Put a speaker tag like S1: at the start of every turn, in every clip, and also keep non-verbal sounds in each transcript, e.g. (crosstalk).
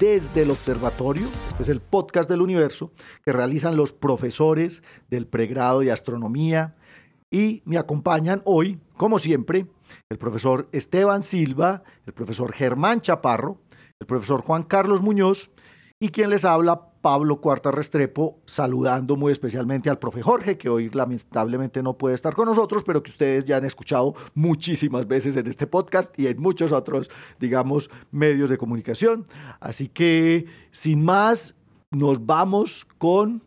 S1: desde el observatorio. Este es el podcast del universo que realizan los profesores del pregrado de astronomía y me acompañan hoy, como siempre, el profesor Esteban Silva, el profesor Germán Chaparro, el profesor Juan Carlos Muñoz y quien les habla, Pablo Cuarta Restrepo, saludando muy especialmente al profe Jorge, que hoy lamentablemente no puede estar con nosotros, pero que ustedes ya han escuchado muchísimas veces en este podcast y en muchos otros, digamos, medios de comunicación. Así que, sin más, nos vamos con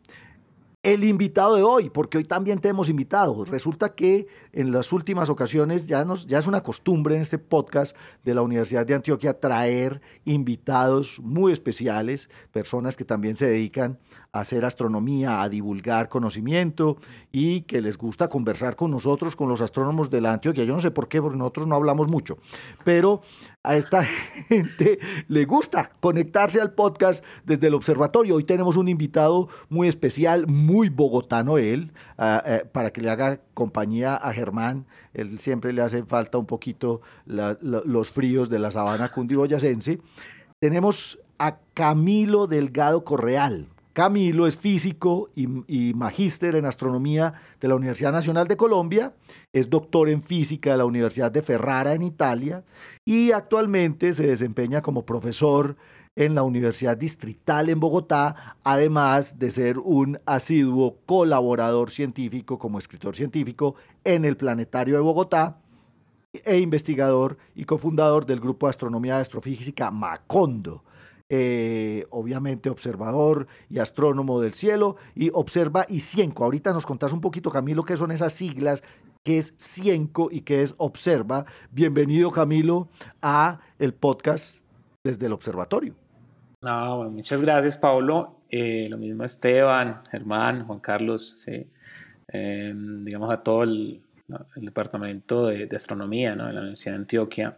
S1: el invitado de hoy, porque hoy también tenemos invitados. Resulta que en las últimas ocasiones ya, nos, ya es una costumbre en este podcast de la Universidad de Antioquia traer invitados muy especiales, personas que también se dedican hacer astronomía, a divulgar conocimiento y que les gusta conversar con nosotros, con los astrónomos de la Antioquia. Yo no sé por qué, porque nosotros no hablamos mucho, pero a esta (laughs) gente le gusta conectarse al podcast desde el observatorio. Hoy tenemos un invitado muy especial, muy bogotano él, uh, para que le haga compañía a Germán. Él siempre le hace falta un poquito los fríos de la sabana cundiboyacense. Tenemos a Camilo Delgado Correal. Camilo es físico y, magíster en astronomía de la Universidad Nacional de Colombia, es doctor en física de la Universidad de Ferrara en Italia y actualmente se desempeña como profesor en la Universidad Distrital en Bogotá, además de ser un asiduo colaborador científico como escritor científico en el Planetario de Bogotá e investigador y cofundador del Grupo de Astronomía y Astrofísica Macondo eh, obviamente observador y astrónomo del cielo, y observa y cienco. Ahorita nos contás un poquito, Camilo, qué son esas siglas, qué es cienco y qué es observa. Bienvenido, Camilo, a el podcast desde el observatorio.
S2: No, bueno, muchas gracias, Pablo. Eh, lo mismo Esteban, Germán, Juan Carlos, eh, digamos a todo el, el departamento de, de astronomía ¿no? de la Universidad de Antioquia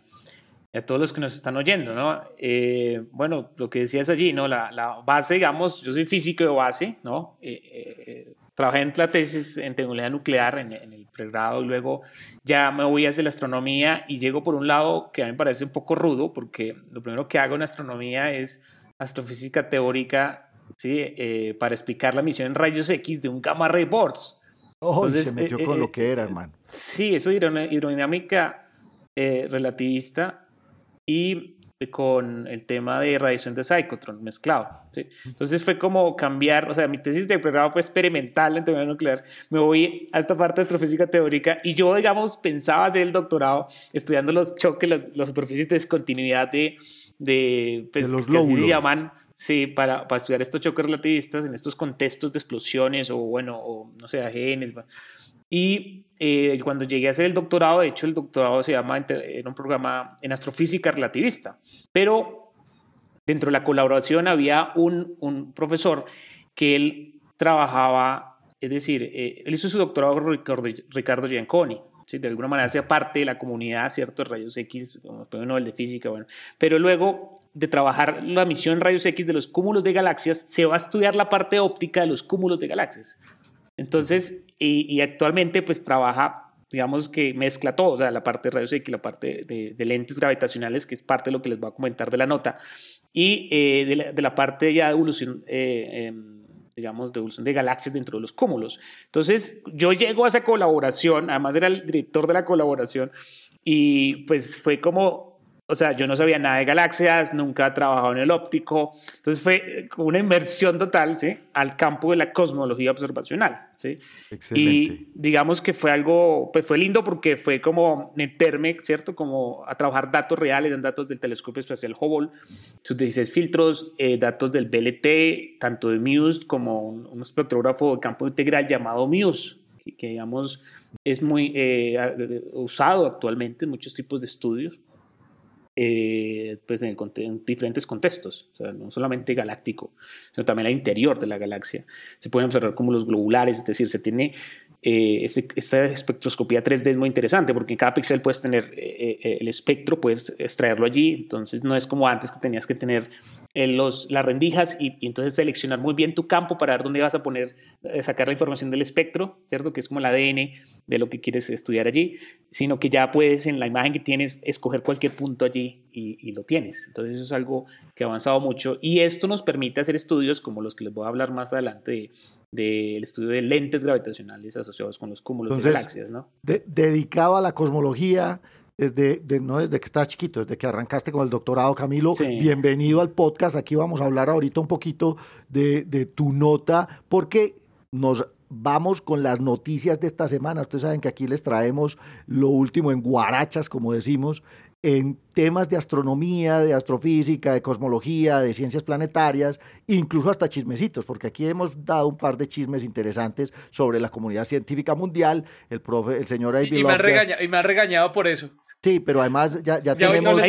S2: a todos los que nos están oyendo, ¿no? Eh, bueno, lo que decías allí, ¿no? La, la, base, digamos, yo soy físico de base, ¿no? Eh, eh, trabajé en la tesis en tecnología nuclear en, en, el pregrado y luego ya me voy hacia la astronomía y llego por un lado que a mí me parece un poco rudo porque lo primero que hago en astronomía es astrofísica teórica, ¿sí? para explicar la misión en rayos X de un gamma ray burst.
S1: Oh, Entonces, se metió con lo que era, hermano.
S2: Sí, eso es hidrodinámica relativista y con el tema de radiación de cyclotron mezclado. ¿sí? Entonces fue como cambiar, o sea, mi tesis de pregrado fue experimental en teoría nuclear. Me voy a esta parte de astrofísica teórica y yo, digamos, pensaba hacer el doctorado estudiando los choques, las, las superficies de descontinuidad de, de,
S1: pues, de los que
S2: así se llaman, sí, para, para estudiar estos choques relativistas en estos contextos de explosiones o, bueno, o no sé, genes. Y eh, cuando llegué a hacer el doctorado, de hecho el doctorado se llama, era un programa en astrofísica relativista, pero dentro de la colaboración había un, un profesor que él trabajaba, es decir, eh, él hizo su doctorado con Ricardo, Ricardo Gianconi, ¿sí? de alguna manera hacía parte de la comunidad, ¿cierto? Rayos X, como premio Nobel de Física, bueno. Pero luego de trabajar la misión rayos X de los cúmulos de galaxias, se va a estudiar la parte óptica de los cúmulos de galaxias. Entonces, y, y, actualmente pues trabaja, digamos que mezcla todo, o sea, la parte de rayos X, la parte de, de, lentes gravitacionales, que es parte de lo que les voy a comentar de la nota, y eh, de, la, de, la, parte ya de evolución, eh, eh, digamos, de evolución de galaxias dentro de los cúmulos. Entonces, yo llego a esa colaboración, además era el director de la colaboración, y pues fue como o sea, yo no sabía nada de galaxias, nunca he trabajado en el óptico, entonces fue una inmersión total, ¿sí? Al campo de la cosmología observacional, ¿sí?
S1: Excelente.
S2: Y digamos que fue algo, pues fue lindo porque fue como meterme, ¿cierto? Como a trabajar datos reales, en datos del telescopio espacial Hubble, sus 16 filtros, eh, datos del BLT, tanto de MUSE como un, un espectrógrafo de campo integral llamado MUSE, que, que digamos es muy eh, usado actualmente en muchos tipos de estudios eh, pues en, diferentes contextos, no solamente galáctico, sino también al interior de la galaxia. Se pueden observar como los globulares, es decir, se tiene eh, este, esta espectroscopía 3D es muy interesante porque en cada píxel puedes tener eh, el espectro, puedes extraerlo allí, entonces no es como antes que tenías que tener los, las rendijas y, entonces seleccionar muy bien tu campo para ver dónde vas a poner, sacar la información del espectro, ¿cierto? Que es como el ADN de lo que quieres estudiar allí, sino que ya puedes en la imagen que tienes escoger cualquier punto allí y, lo tienes. Entonces eso es algo que ha avanzado mucho y esto nos permite hacer estudios como los que les voy a hablar más adelante del estudio de lentes gravitacionales asociados con los cúmulos de galaxias. ¿no?
S1: dedicado a la cosmología desde, no desde que estás chiquito, desde que arrancaste con el doctorado, Camilo. Bienvenido al podcast. Aquí vamos a hablar ahorita un poquito de, de tu nota, porque nos vamos con las noticias de esta semana. Ustedes saben que aquí les traemos lo último en guarachas, como decimos, en temas de astronomía, de astrofísica, de cosmología, de ciencias planetarias, incluso hasta chismecitos, porque aquí hemos dado un par de chismes interesantes sobre la comunidad científica mundial. El profe, el señor
S3: y, me ha y me ha regañado por eso.
S1: Sí, pero además ya, ya, tenemos...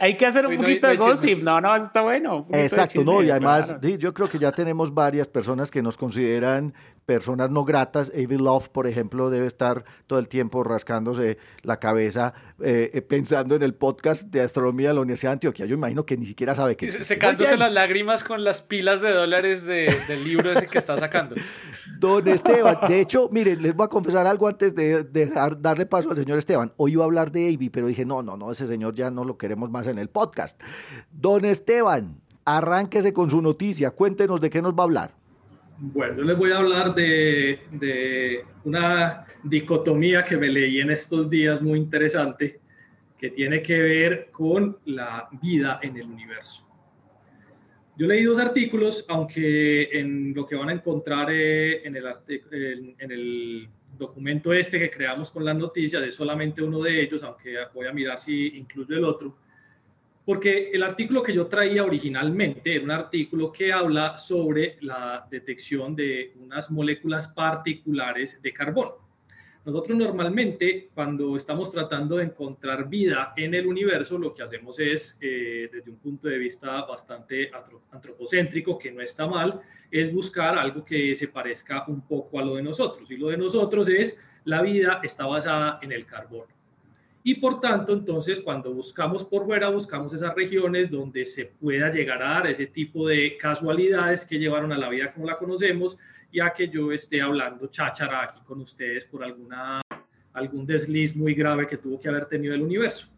S2: hay, que hacer un poquito de gossip. No, no, eso está bueno.
S1: Exacto, no, y además, sí, yo creo que ya tenemos varias personas que nos consideran personas no gratas. Avi Love, por ejemplo, debe estar todo el tiempo rascándose la cabeza eh, eh, pensando en el podcast de astronomía de la Universidad de Antioquia. Yo imagino que ni siquiera sabe qué
S3: es. Secándose las lágrimas con las pilas de dólares del libro ese que está sacando.
S1: Don Esteban, de hecho, miren, les voy a confesar algo antes de dejar darle paso al señor Esteban. Hoy iba a hablar de Avi, pero dije, no, no, no, ese señor ya no lo queremos más en el podcast. Don Esteban, arránquese con su noticia, cuéntenos de qué nos va a hablar.
S4: Bueno, yo les voy a hablar de, una dicotomía que me leí en estos días muy interesante, que tiene que ver con la vida en el universo. Yo leí dos artículos, aunque en lo que van a encontrar eh, en, el, en el documento este que creamos con las noticias es solamente uno de ellos, aunque voy a mirar si incluye el otro porque el artículo que yo traía originalmente era un artículo que habla sobre la detección de unas moléculas particulares de carbono. Nosotros normalmente cuando estamos tratando de encontrar vida en el universo, lo que hacemos es, eh, desde un punto de vista bastante antropocéntrico, que no está mal, es buscar algo que se parezca un poco a lo de nosotros. Y lo de nosotros es, la vida está basada en el carbono. Y por tanto, entonces, cuando buscamos por fuera, buscamos esas regiones donde se pueda llegar a dar ese tipo de casualidades que llevaron a la vida como la conocemos, ya que yo esté hablando cháchara aquí con ustedes por alguna, algún desliz muy grave que tuvo que haber tenido el universo.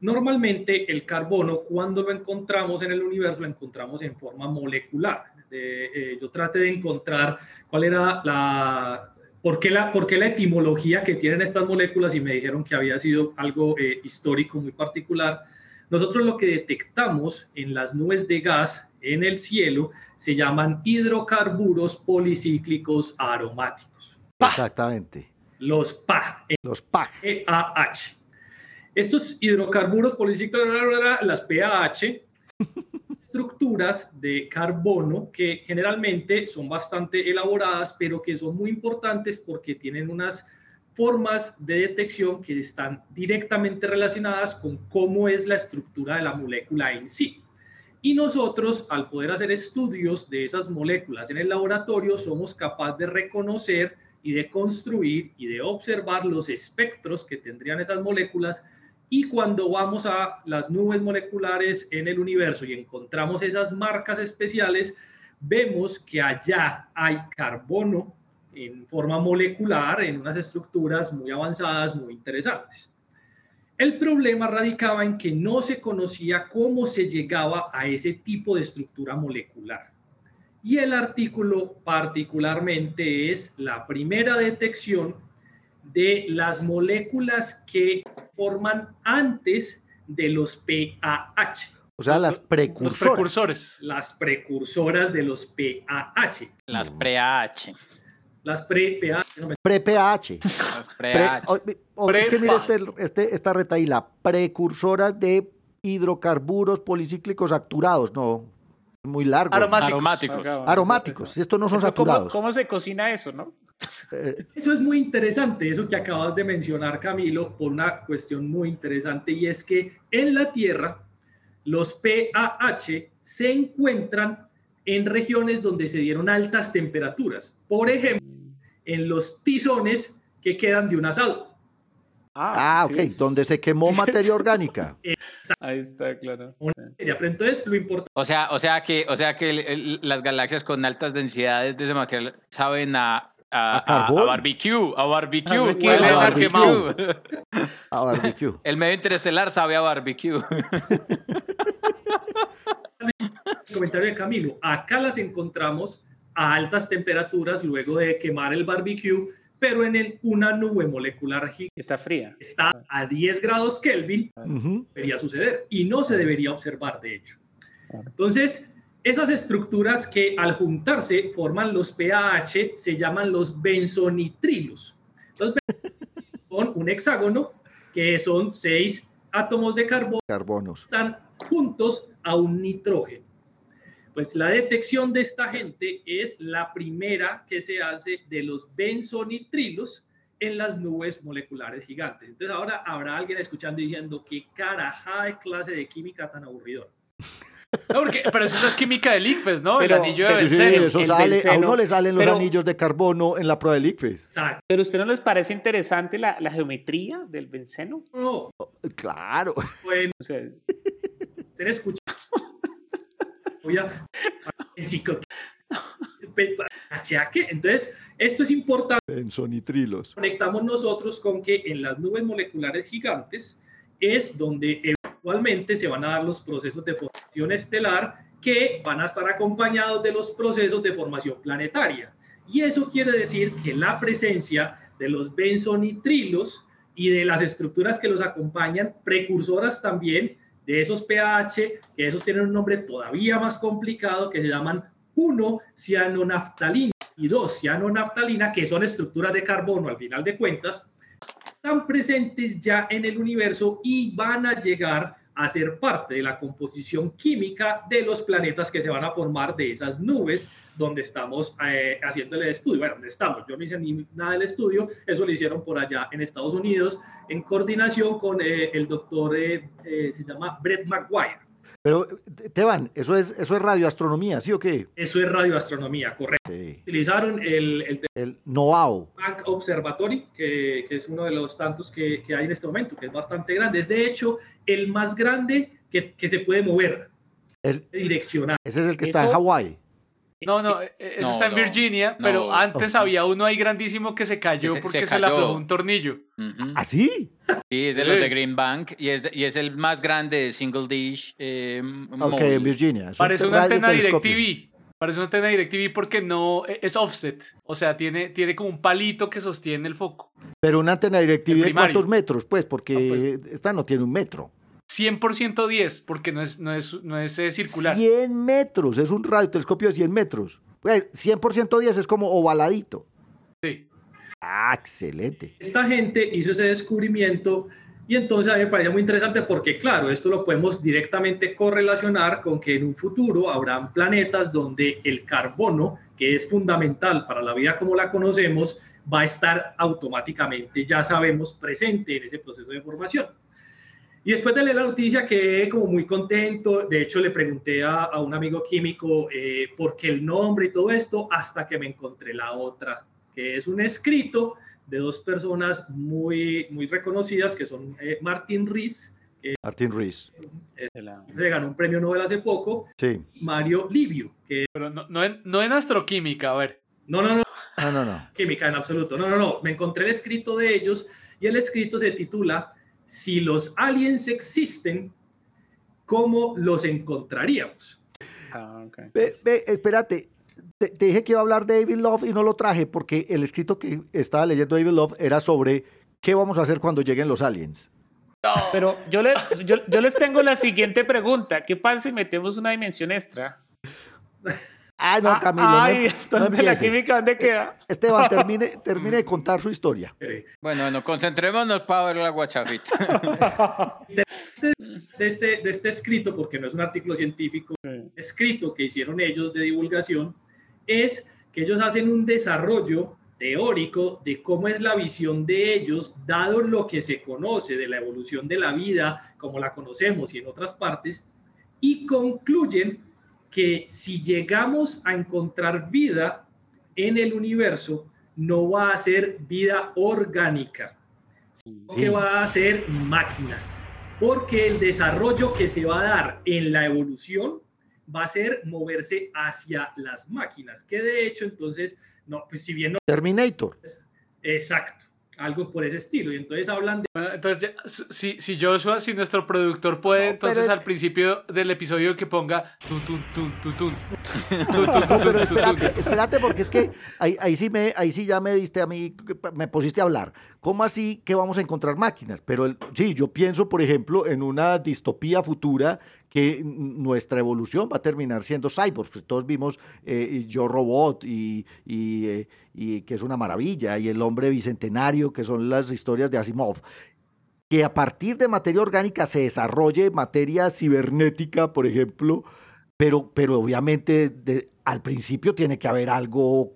S4: Normalmente el carbono, cuando lo encontramos en el universo, lo encontramos en forma molecular. Eh, yo traté de encontrar cuál era la, ¿Por qué, la, la etimología que tienen estas moléculas? Y me dijeron que había sido algo eh, histórico muy particular. Nosotros lo que detectamos en las nubes de gas en el cielo se llaman hidrocarburos policíclicos aromáticos.
S1: Exactamente.
S4: Los PAH.
S1: Los PAH.
S4: H. Estos hidrocarburos policíclicos, las PAH, estructuras de carbono que generalmente son bastante elaboradas, pero que son muy importantes porque tienen unas formas de detección que están directamente relacionadas con cómo es la estructura de la molécula en sí. Y nosotros, al poder hacer estudios de esas moléculas en el laboratorio, somos capaces de reconocer y de construir y de observar los espectros que tendrían esas moléculas y cuando vamos a las nubes moleculares en el universo y encontramos esas marcas especiales, vemos que allá hay carbono en forma molecular, en unas estructuras muy avanzadas, muy interesantes. El problema radicaba en que no se conocía cómo se llegaba a ese tipo de estructura molecular. Y el artículo particularmente es la primera detección de las moléculas que forman antes de los PAH.
S1: O sea, las precursoras. Los precursores.
S4: Las precursoras de los PAH.
S3: Las pre-AH.
S4: Las pre-PAH.
S1: Pre-PAH. Las pre es que mire este, este, esta retaíla. Precursoras de hidrocarburos policíclicos acturados. No, muy largo.
S3: Aromáticos.
S1: Aromáticos. Esto no son saturados.
S2: ¿cómo, se cocina eso, no?
S1: Eh, (laughs)
S4: Eso es muy interesante, eso que acabas de mencionar, Camilo, por una cuestión muy interesante, y es que en la Tierra los PAH se encuentran en regiones donde se dieron altas temperaturas. Por ejemplo, en los tizones que quedan de un asado.
S1: ah,
S2: sí
S1: ok,
S2: es-
S1: donde se quemó materia orgánica. (laughs)
S2: Ahí está, claro.
S4: Pero entonces lo importante
S5: O sea, o sea que, o sea que el- el- las galaxias con altas densidades de ese material saben a, a,
S1: ¿A
S5: a barbecue, a barbecue,
S2: Barbecue,
S1: a
S5: a
S1: barbecue.
S5: quemado.
S1: A barbecue. (laughs)
S5: El medio interestelar sabe a barbecue.
S4: el (laughs) comentario de Camilo, acá las encontramos a altas temperaturas luego de quemar el barbecue, pero en el- una nube molecular gigante
S2: Está fría.
S4: está a 10 grados Kelvin,
S1: Ujú.
S4: debería suceder y no se debería observar, de hecho. Entonces, esas estructuras que al juntarse forman los PAH se llaman los benzonitrilos. Los benzonitrilos son un hexágono que son seis átomos de carbono
S1: Carbonos.
S4: están juntos a un nitrógeno. Pues la detección de esta gente es la primera que se hace de los benzonitrilos en las nubes moleculares gigantes. Entonces ahora habrá alguien escuchando y diciendo qué caraja de clase de química tan aburridor.
S3: No, porque, pero eso es química del ICFES, ¿no?
S2: Pero-
S3: el anillo de
S2: pero
S1: Sí,
S3: benceno.
S1: eso
S2: el
S1: sale, a
S2: benceno,
S1: uno le salen los
S2: pero-
S1: anillos de carbono en la prueba del ICFES.
S4: Exacto.
S2: ¿Pero a usted no les parece interesante la, la geometría del benceno?
S4: No,
S1: Claro.
S4: bueno,
S2: O sea, es-
S4: usted escucha. Voy a. Entonces, esto es importante.
S1: Benzonitrilos.
S4: conectamos nosotros con que en las nubes moleculares gigantes es donde eventualmente se van a dar los procesos de formación estelar que van a estar acompañados de los procesos de formación planetaria. Y eso quiere decir que la presencia de los benzonitrilos y de las estructuras que los acompañan, precursoras también de esos pH, que esos tienen un nombre todavía más complicado, que se llaman 1 cianonaftalina y 2 cianonaftalina, que son estructuras de carbono al final de cuentas, están presentes ya en el universo y van a llegar a ser parte de la composición química de los planetas que se van a formar de esas nubes donde estamos eh, haciendo el estudio. Bueno, donde estamos, yo no hice ni nada del estudio, eso lo hicieron por allá en Estados Unidos en coordinación con eh, el doctor, eh, eh, se llama Brett McGuire.
S1: Pero, Teban, eso es, eso es radioastronomía, ¿sí o qué?
S4: Eso es radioastronomía, correcto.
S1: Sí.
S4: Utilizaron el, el
S1: El NOAO.
S4: Bank Observatory, que, que es uno de los tantos que, que hay en este momento, que es bastante grande. Es de hecho el más grande que, que se puede mover,
S1: El-
S4: direccional.
S1: ese es el que está en Hawái.
S3: No, no, e- e- eso
S5: No,
S3: está en
S5: no,
S3: Virginia,
S5: no.
S3: pero antes
S1: Oh.
S3: había uno ahí grandísimo que se cayó
S5: se-
S3: porque
S5: se
S3: se, le aflojó un tornillo.
S5: Ujú.
S1: ¿Ah, sí?
S5: Sí, es de los de Green Bank y es, y es el más grande de Single Dish. Eh,
S1: Ok, en Virginia. Es un
S3: Parece una antena. DirecTV. Parece una antena DirecTV porque no e- es offset. O sea, tiene, tiene como un palito que sostiene el foco.
S1: Pero una antena directiva
S3: El
S1: de cuántos metros, pues, porque
S3: Ah,
S1: esta no tiene un metro.
S3: 100% 10 porque no es, no es, no es eh, circular.
S1: 100 metros, es un radiotelescopio de 100 metros. Pues, 100% 10 es como ovaladito.
S3: Sí.
S1: Ah, excelente.
S4: Esta gente hizo ese descubrimiento y entonces a mí me parecía muy interesante porque, claro, esto lo podemos directamente correlacionar con que en un futuro habrán planetas donde el carbono, que es fundamental para la vida como la conocemos, va a estar automáticamente, ya sabemos, presente en ese proceso de formación. Y después de leer la noticia quedé como muy contento. De hecho, le pregunté a, a un amigo químico eh, por qué el nombre y todo esto, hasta que me encontré la otra, que es un escrito de dos personas muy, muy reconocidas, que son eh, Martin Rees,
S1: Martin Rees.
S2: de la-
S4: se ganó un premio Nobel hace poco,
S1: Sí.
S4: Mario Livio, que
S3: Pero no, no, en, no en astroquímica, a ver.
S4: no, no, no,
S1: No, no, no.
S4: química en absoluto, no, no, no, me encontré el escrito de ellos y el escrito se titula Si los aliens existen, ¿cómo los encontraríamos?
S2: Ah, ok.
S1: Ve, ve, espérate. Te, te dije que iba a hablar de David Love y no lo traje porque el escrito que estaba leyendo David Love era sobre qué vamos a hacer cuando lleguen los aliens.
S2: Pero yo, le- yo, yo les tengo la siguiente pregunta. ¿Qué pasa si metemos una dimensión extra?
S1: Ah, no,
S2: Ah,
S1: Camilo. no-
S2: ay,
S1: no
S2: entonces la
S1: empiece.
S2: química, ¿dónde queda?
S1: Esteban, (laughs) termine, termine de contar su historia.
S4: Eh,
S5: Bueno, bueno, concentrémonos para ver la guachafita. (laughs)
S4: De este, de este escrito, porque no es un artículo científico, escrito que hicieron ellos de divulgación, es que ellos hacen un desarrollo teórico de cómo es la visión de ellos, dado lo que se conoce de la evolución de la vida, como la conocemos y en otras partes, y concluyen que si llegamos a encontrar vida en el universo, no va a ser vida orgánica, sino que va a ser máquinas, porque el desarrollo que se va a dar en la evolución va a ser moverse hacia las máquinas, que de hecho entonces, no, pues si bien no...
S1: Terminator.
S4: Exacto, algo por ese estilo. Y entonces hablan de...
S3: Bueno, entonces, ya, si, si Joshua, si nuestro productor puede,
S1: No,
S3: entonces
S1: pero-
S3: al principio del episodio que ponga tun, tun, tun, tun, tun.
S1: No, (laughs) pero espérate, espérate, porque es que ahí, ahí sí me, ahí sí ya me diste a mí, me pusiste a hablar. ¿Cómo así que vamos a encontrar máquinas? Pero sí, yo pienso, por ejemplo, en una distopía futura que nuestra evolución va a terminar siendo cyborgs. Pues todos vimos eh, Yo Robot y, eh, y que es una maravilla, y El Hombre Bicentenario, que son las historias de Asimov que a partir de materia orgánica se desarrolle materia cibernética, por ejemplo, pero, pero obviamente al principio tiene que haber algo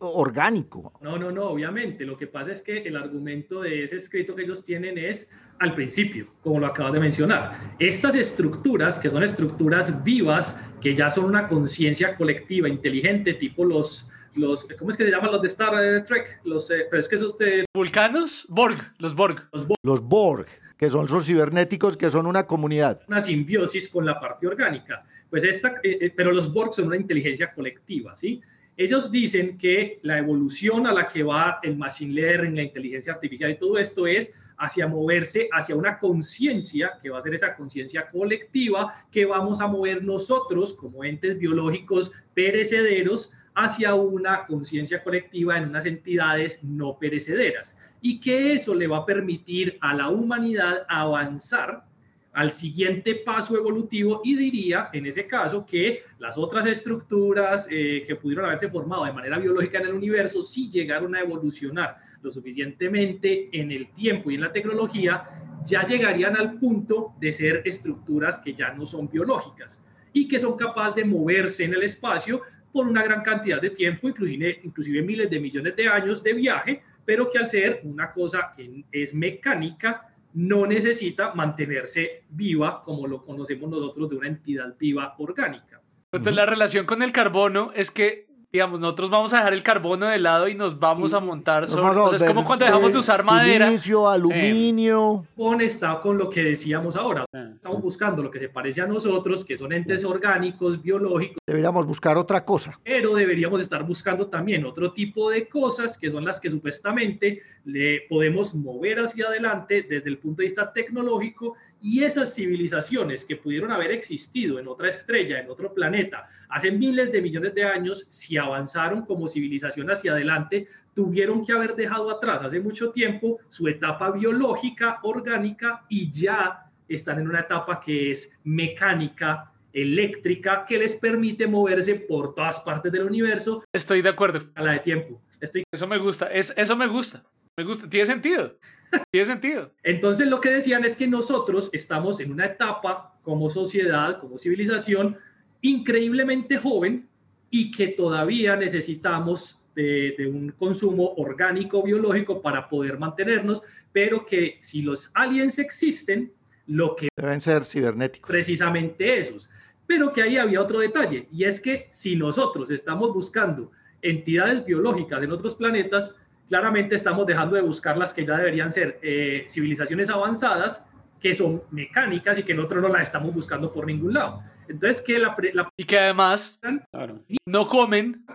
S1: orgánico.
S4: No, no, no, obviamente. Lo que pasa es que el argumento de ese escrito que ellos tienen es al principio, como lo acabas de mencionar. Estas estructuras, que son estructuras vivas, que ya son una conciencia colectiva, inteligente, tipo los, los, ¿cómo es que se llaman los de Star Trek? Los, eh, pero es que esos de
S3: ¿Vulcanos? Borg, los Borg.
S1: Los Borg, que son los cibernéticos, que son una comunidad.
S4: una simbiosis con la parte orgánica. Pues esta, eh, eh, pero los Borg son una inteligencia colectiva, ¿sí? Ellos dicen que la evolución a la que va el machine learning, la inteligencia artificial y todo esto es hacia moverse hacia una conciencia, que va a ser esa conciencia colectiva, que vamos a mover nosotros como entes biológicos perecederos hacia una conciencia colectiva en unas entidades no perecederas. Y que eso le va a permitir a la humanidad avanzar al siguiente paso evolutivo y diría en ese caso que las otras estructuras eh, que pudieron haberse formado de manera biológica en el universo sí llegaron a evolucionar lo suficientemente en el tiempo y en la tecnología, ya llegarían al punto de ser estructuras que ya no son biológicas y que son capaces de moverse en el espacio por una gran cantidad de tiempo, inclusive, inclusive miles de millones de años de viaje, pero que al ser una cosa que es mecánica, no necesita mantenerse viva como lo conocemos nosotros de una entidad viva orgánica.
S3: Entonces, la relación con el carbono es que, digamos, nosotros vamos a dejar el carbono de lado y nos vamos
S1: Y
S3: a montar sobre.
S1: vamos a
S3: o sea, es como cuando dejamos de usar madera.
S1: Silicio, aluminio.
S4: Japón está con lo que decíamos ahora.
S2: Ah.
S4: Estamos buscando lo que se parece a nosotros, que son entes orgánicos, biológicos,
S1: Deberíamos buscar otra cosa.
S4: pero deberíamos estar buscando también otro tipo de cosas que son las que supuestamente le podemos mover hacia adelante desde el punto de vista tecnológico y esas civilizaciones que pudieron haber existido en otra estrella, en otro planeta, hace miles de millones de años, si avanzaron como civilización hacia adelante, tuvieron que haber dejado atrás hace mucho tiempo su etapa biológica, orgánica y ya están en una etapa que es mecánica, eléctrica, que les permite moverse por todas partes del universo
S3: Estoy de acuerdo.
S4: a la de tiempo. Estoy
S3: Eso me gusta. Es, eso me gusta. Me gusta. Tiene sentido. Tiene sentido.
S4: Entonces lo que decían es que nosotros estamos en una etapa como sociedad, como civilización, increíblemente joven y que todavía necesitamos de, de un consumo orgánico, biológico para poder mantenernos, pero que si los aliens existen, lo que
S1: Deben ser cibernéticos.
S4: precisamente esos. Pero que ahí había otro detalle, y es que si nosotros estamos buscando entidades biológicas en otros planetas, claramente estamos dejando de buscar las que ya deberían ser eh, civilizaciones avanzadas, que son mecánicas y que nosotros no las estamos buscando por ningún lado. Entonces, que la, la
S3: Y que además
S2: Claro.
S3: no comen,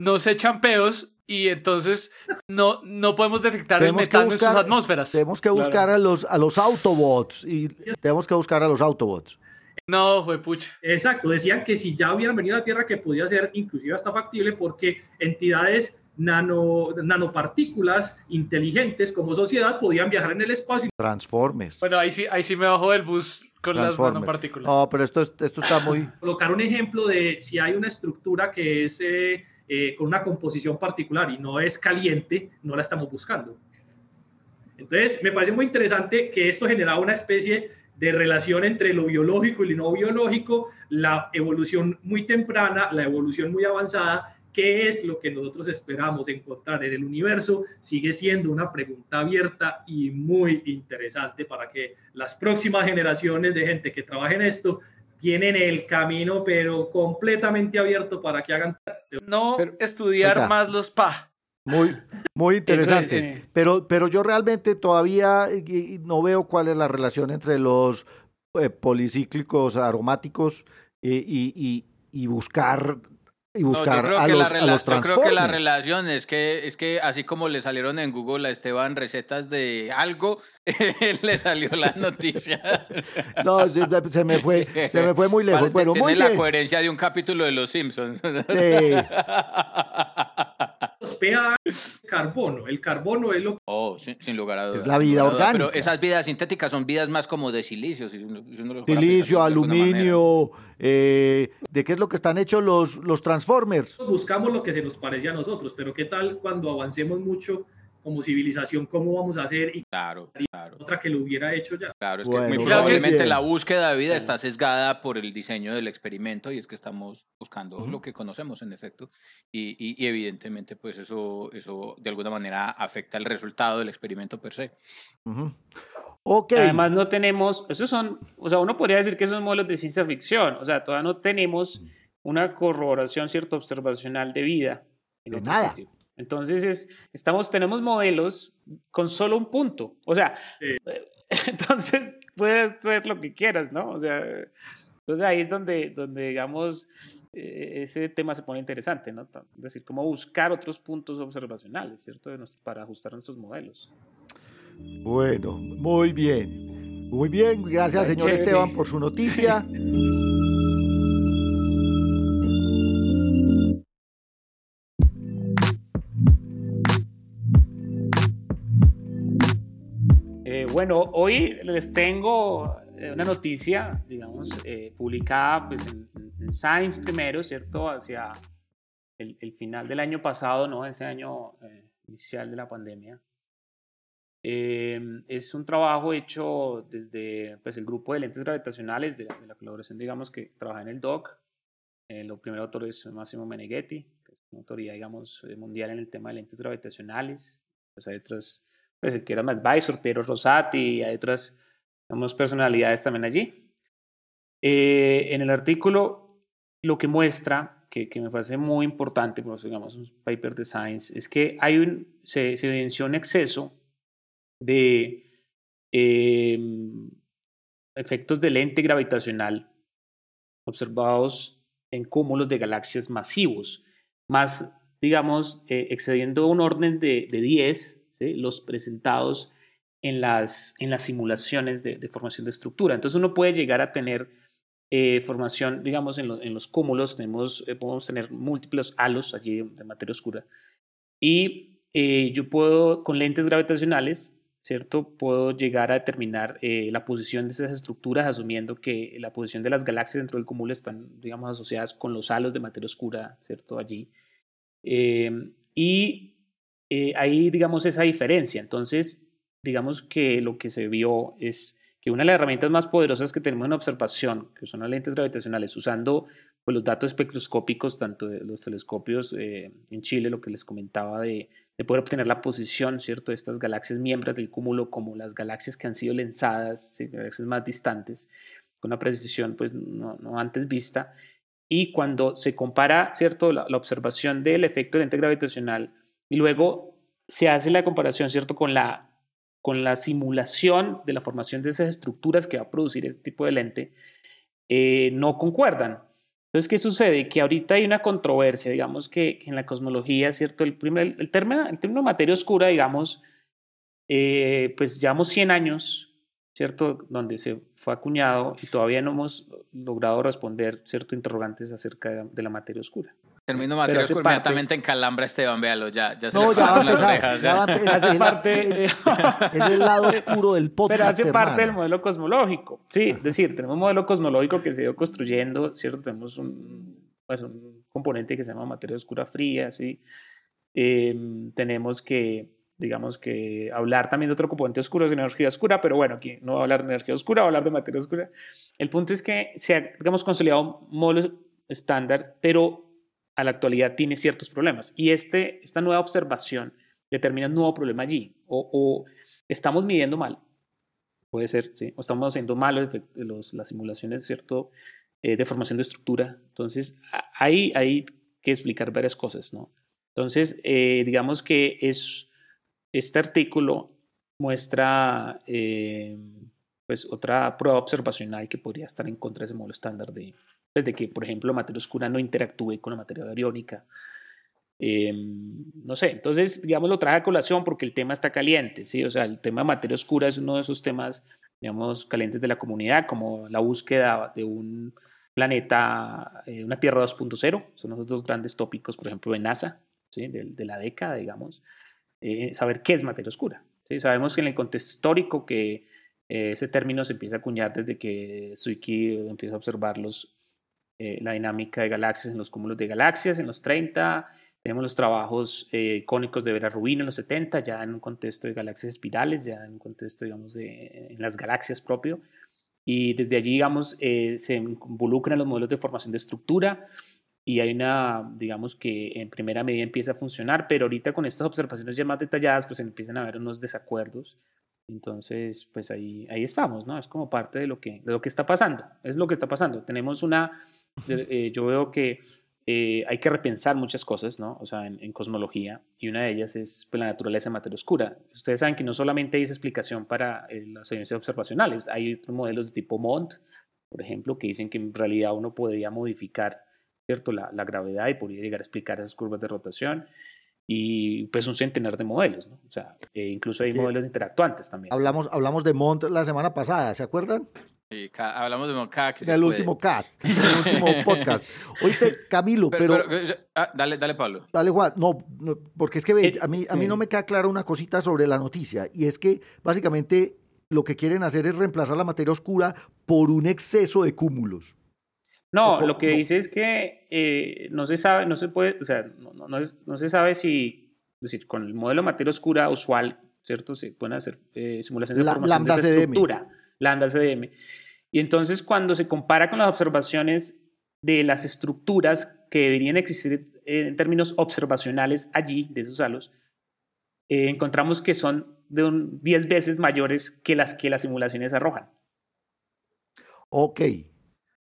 S3: no se echan peos y entonces no, no podemos detectar
S1: Tenemos
S3: el
S1: que
S3: metano en sus
S1: buscar-
S3: atmósferas.
S1: Tenemos que
S2: Claro.
S1: buscar a los, a los Autobots y tenemos que buscar a los Autobots.
S3: No, juepucha.
S4: Exacto, decían que si ya hubieran venido a la Tierra que podía ser inclusive hasta factible porque entidades nano, nanopartículas inteligentes como sociedad podían viajar en el espacio.
S1: Transformers.
S3: Bueno, ahí sí, ahí sí me bajo del bus con las nanopartículas.
S1: No, pero esto, es- esto está muy... (laughs)
S4: Colocar un ejemplo de si hay una estructura que es eh, eh, con una composición particular y no es caliente, no la estamos buscando. Entonces, me parece muy interesante que esto generaba una especie de relación entre lo biológico y lo no biológico, la evolución muy temprana, la evolución muy avanzada, ¿Qué es lo que nosotros esperamos encontrar en el universo? Sigue siendo una pregunta abierta y muy interesante para que las próximas generaciones de gente que trabaje en esto tienen el camino, pero completamente abierto para que hagan.
S3: No estudiar más los pa.
S1: Muy, muy (laughs) interesante. pero, pero yo realmente todavía no veo cuál es la relación entre los eh, policíclicos aromáticos y, y buscar y buscar a, los, a, los, Yo
S5: creo que la relación es que, es que así como le salieron en Google a Esteban recetas de algo, (laughs) le salió la (laughs) noticia.
S1: No, se, me fue, se me fue muy lejos. Bueno, muy
S5: la coherencia de un capítulo de Los Simpsons.
S1: Sí. (laughs)
S4: Hospea carbono. El carbono es lo
S5: Oh, sin, lugar a dudas.
S1: Es la vida orgánica.
S5: Pero esas vidas sintéticas son vidas más como de silicio.
S1: silicio, aluminio. Eh, ¿De qué es lo que están hechos los, los Transformers?
S4: Buscamos lo que se nos parece a nosotros, pero ¿qué tal cuando avancemos mucho? Como civilización cómo vamos a hacer y
S5: claro, claro.
S4: otra que lo hubiera hecho ya.
S5: Claro, es que muy probablemente la búsqueda de vida está sesgada por el diseño del experimento y es que estamos buscando lo que conocemos en efecto y, y, evidentemente pues eso, eso de alguna manera afecta el resultado del experimento per se.
S2: okay. Además no tenemos, esos son, o sea, uno podría decir que son modelos de ciencia ficción, o sea, todavía no tenemos una corroboración cierta observacional de vida
S1: en de nada.
S2: Entonces, es, estamos, tenemos modelos con solo un punto. O sea, (laughs) entonces puedes hacer lo que quieras, ¿no? O sea, entonces ahí es donde, donde digamos, eh, ese tema se pone interesante, ¿no? Es decir, cómo buscar otros puntos observacionales, ¿cierto? para ajustar nuestros modelos.
S1: Bueno, muy bien. Muy bien, gracias, señor Esteban, por su noticia.
S2: Bueno, hoy les tengo eh, una noticia, digamos, eh, publicada pues, en, Science primero, ¿cierto? Hacia el, final del año pasado, ¿no? Ese año eh, inicial de la pandemia. Em, es un trabajo hecho desde pues, el grupo de lentes gravitacionales de la, colaboración, digamos, que trabaja en el DOC. lo primero autor es Máximo Meneghetti, que es una autoridad, digamos, mundial en el tema de lentes gravitacionales. Pues hay otras pues el que era advisor, Piero Rosati, hay otras digamos, personalidades también allí. Eh, en el artículo lo que muestra, que, que, me parece muy importante, pues, digamos, un paper de science, es que hay un, se, se evidenció un exceso de em, efectos de lente gravitacional observados en cúmulos de galaxias masivos, más, digamos, eh, excediendo un orden de, de 10 los presentados en las, en las simulaciones de, formación de estructura. Entonces uno puede llegar a tener eh, formación, digamos, en, en, los cúmulos, tenemos, eh, podemos tener múltiples halos allí de materia oscura. Y eh, yo puedo, con lentes gravitacionales, ¿cierto? Puedo llegar a determinar la posición de esas estructuras, asumiendo que la posición de las galaxias dentro del cúmulo están, digamos, asociadas con los halos de materia oscura, ¿cierto? Allí. y eh, ahí, digamos, esa diferencia. Entonces, digamos que lo que se vio es que una de las herramientas más poderosas que tenemos en observación, que son las lentes gravitacionales, usando pues, los datos espectroscópicos, tanto de los telescopios eh, en Chile, lo que les comentaba de, de, poder obtener la posición, ¿cierto?, de estas galaxias miembros del cúmulo, como las galaxias que han sido lensadas, galaxias más distantes, con una precisión pues no, no antes vista. Y cuando se compara, ¿cierto?, la, la observación del efecto de lente gravitacional y luego se hace la comparación, ¿cierto?, con la, con la simulación de la formación de esas estructuras que va a producir este tipo de lente, eh, no concuerdan. Entonces, ¿qué sucede? Que ahorita hay una controversia, digamos que, en la cosmología, ¿cierto? El, primer, el, término, el término materia oscura, digamos, eh, pues llevamos 100 años, ¿cierto? Donde se fue acuñado y todavía no hemos logrado responder, ¿cierto? Interrogantes acerca de la materia oscura.
S5: Termino Mateo inmediatamente en calambra Esteban, véalo, ya, ya se
S1: no,
S5: ya
S1: va a empezar, ya va a empezar. Hace parte, (laughs) es el lado oscuro del podcast,
S2: Pero hace parte del modelo cosmológico. Sí, es decir, tenemos un modelo cosmológico que se dio construyendo, ¿cierto? Tenemos un, pues, un componente que se llama materia oscura fría, ¿sí? Em, tenemos que, digamos que, hablar también de otro componente oscuro, de energía oscura, pero bueno, aquí no voy a hablar de energía oscura, voy a hablar de materia oscura. El punto es que se ha, digamos, consolidado un modelo estándar, pero a la actualidad tiene ciertos problemas. Y este, esta nueva observación determina un nuevo problema allí. O, estamos midiendo mal, puede ser, ¿sí? o estamos haciendo mal los, las simulaciones, ¿cierto? Eh, de formación de estructura. Entonces, hay, hay que explicar varias cosas, ¿no? Entonces, eh, digamos que es, este artículo muestra eh, pues otra prueba observacional que podría estar en contra de ese modelo estándar de, pues, de que, por ejemplo, la materia oscura no interactúe con la materia bariónica. Em, no sé, entonces, digamos, lo traje a colación porque el tema está caliente, ¿sí? O sea, el tema de materia oscura es uno de esos temas, digamos, calientes de la comunidad, como la búsqueda de un planeta, eh, una Tierra 2.0, son esos dos grandes tópicos, por ejemplo, de NASA, ¿sí? de, la década, digamos, eh, saber qué es materia oscura. ¿sí? Sabemos que en el contexto histórico que eh, ese término se empieza a acuñar desde que Zwicky empieza a observar los, la dinámica de galaxias en los cúmulos de galaxias en los 30, tenemos los trabajos icónicos de Vera Rubin en los 70, ya en un contexto de galaxias espirales, ya en un contexto, digamos, de en las galaxias propio. Y desde allí, digamos, eh, se involucran los modelos de formación de estructura y hay una, digamos que en primera medida empieza a funcionar, pero ahorita con estas observaciones ya más detalladas, pues empiezan a haber unos desacuerdos. Entonces, pues ahí, ahí estamos, ¿no? Es como parte de lo, que, de lo que está pasando, es lo que está pasando. Tenemos una, eh, yo veo que eh, hay que repensar muchas cosas, ¿no? O sea, en, cosmología, y una de ellas es pues, la naturaleza de materia oscura. Ustedes saben que no solamente hay esa explicación para eh, las evidencias observacionales, hay otros modelos de tipo MOND, por ejemplo, que dicen que en realidad uno podría modificar, ¿cierto?, la, la gravedad y podría llegar a explicar esas curvas de rotación y pues un centenar de modelos, ¿no? O sea, eh, incluso hay modelos interactuantes también.
S1: Hablamos, hablamos de MOND la semana pasada, ¿se acuerdan?
S5: Sí, hablamos de CAT.
S1: En el último CAT, (laughs) el último podcast. Oíste, Camilo, pero...
S5: Ah, dale, dale, Pablo.
S1: Dale, Juan. No, porque es que eh, a, mí, a mí no me queda clara una cosita sobre la noticia, y es que básicamente lo que quieren hacer es reemplazar la materia oscura por un exceso de cúmulos.
S2: No, lo que dice es que eh, no se sabe, no se puede, o sea, no, no, se sabe si, es decir, con el modelo de materia oscura usual, ¿cierto? Se pueden hacer eh, simulaciones de formación de esa estructura lambda CDM. Y entonces cuando se compara con las observaciones de las estructuras que deberían existir en términos observacionales allí, de esos halos, eh, encontramos que son de un 10 veces mayores que las que las simulaciones arrojan.
S1: Ok,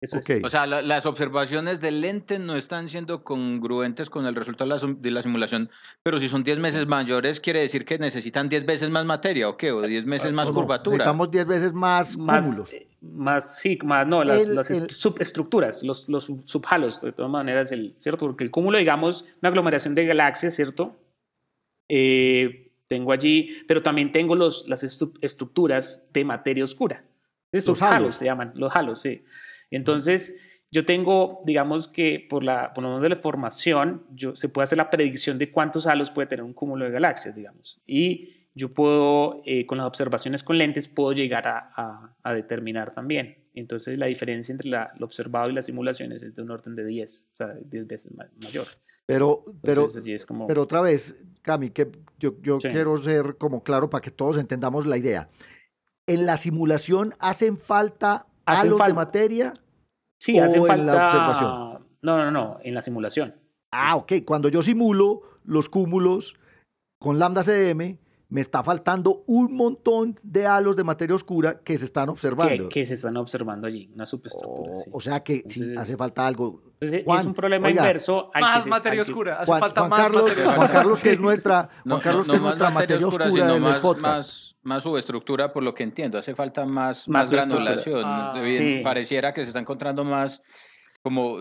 S5: o sea, las observaciones del lente no están siendo congruentes con el resultado de la, simulación, pero si son 10 meses mayores, quiere decir que necesitan 10 veces más materia, ¿o qué? ¿O 10 meses más curvatura?
S1: Necesitamos 10 veces más
S2: cúmulos. Eh, más, sí, más, no, las, subestructuras, los, los subhalos, de todas maneras, el, ¿cierto? Porque el cúmulo, digamos, una aglomeración de galaxias, ¿cierto? Eh, tengo allí, pero también tengo los, las estructuras de materia oscura. Estos halos se llaman, los halos, sí. Entonces, yo tengo, digamos que por la, por lo menos de la formación, yo, se puede hacer la predicción de cuántos halos puede tener un cúmulo de galaxias, digamos. Y yo puedo, eh, con las observaciones con lentes, puedo llegar a, a, determinar también. Entonces, la diferencia entre la, lo observado y las simulaciones es de un orden de 10, o sea, 10 veces mayor.
S1: Pero, pero, pero otra vez, Cami, que yo, yo quiero ser como claro para que todos entendamos la idea. En la simulación hacen falta halos de materia?
S2: Sí, hace falta. En la observación? No, no, no, en la simulación.
S1: Ah, ok. Cuando yo simulo los cúmulos con lambda CDM, me está faltando un montón de halos de materia oscura que se están observando.
S2: Que, se están observando allí, una superestructura.
S1: Oh, o sea que sí, hace falta algo.
S2: es un problema inverso.
S3: más materia oscura, hace falta más
S1: Carlos,
S3: materia oscura.
S1: Juan Carlos, que es nuestra, Juan Carlos, que es nuestra materia oscura, en el podcast
S5: más subestructura, por lo que entiendo. Hace falta más, más, granulación. Ah, pareciera que se está encontrando más como,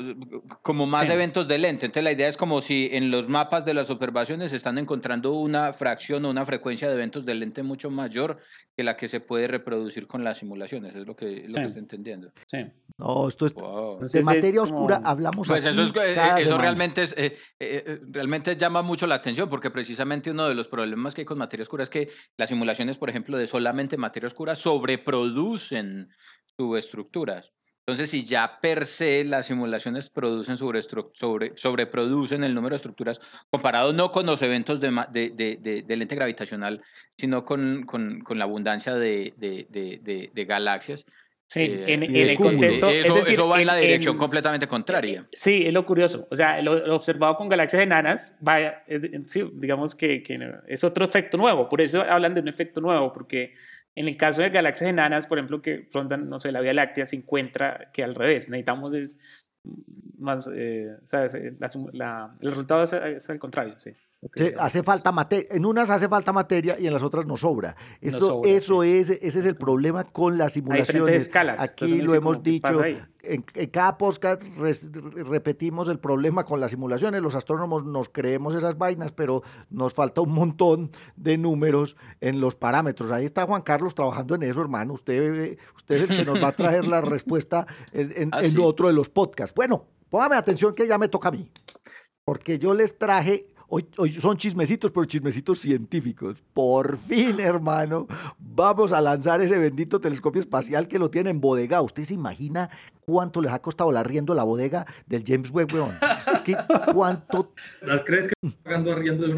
S5: como más eventos de lente. Entonces la idea es como si en los mapas de las observaciones se están encontrando una fracción o una frecuencia de eventos de lente mucho mayor que la que se puede reproducir con las simulaciones. Es lo que, lo que estoy entendiendo.
S2: Sí.
S1: No, esto es de materia oscura. Hablamos
S5: pues
S1: eso,
S5: eh, eso realmente, es, eh, eh, realmente llama mucho la atención porque precisamente uno de los problemas que hay con materia oscura es que las simulaciones, por ejemplo, de solamente materia oscura sobreproducen subestructuras. Entonces, si ya per se las simulaciones producen sobre, sobre, sobreproducen el número de estructuras, comparado no con los eventos de, de, de, lente gravitacional, sino con, con, con la abundancia de, galaxias,
S2: Sí, eh, en, el contexto.
S5: Eso,
S2: es decir,
S5: eso va en, la dirección completamente contraria.
S2: Sí, es lo curioso. O sea, lo, observado con galaxias enanas, vaya, sí, digamos que, es otro efecto nuevo. Por eso hablan de un efecto nuevo, porque en el caso de galaxias enanas, por ejemplo, que rondan, no sé, la Vía Láctea, se encuentra que al revés. Necesitamos es más, eh, ¿sabes? el resultado es, es al contrario, sí
S1: hace falta materia, en unas hace falta materia y en las otras no sobra. Eso, eso es, ese es el problema con las simulaciones.
S2: escalas.
S1: Aquí lo hemos dicho. En, cada podcast repetimos el problema con las simulaciones. Los astrónomos nos creemos esas vainas, pero nos falta un montón de números en los parámetros. Ahí está Juan Carlos trabajando en eso, hermano. Usted, usted es el que nos va a traer la (laughs) respuesta en, ah, otro de los podcasts. Bueno, póngame atención que ya me toca a mí. Porque yo les traje Hoy, son chismecitos, pero chismecitos científicos. Por fin, hermano, vamos a lanzar ese bendito telescopio espacial que lo tiene en bodega. ¿Usted se imagina cuánto les ha costado la arriendo la bodega del James Webb, weón? Es que cuánto...
S4: ¿Crees que pagando arriendo de una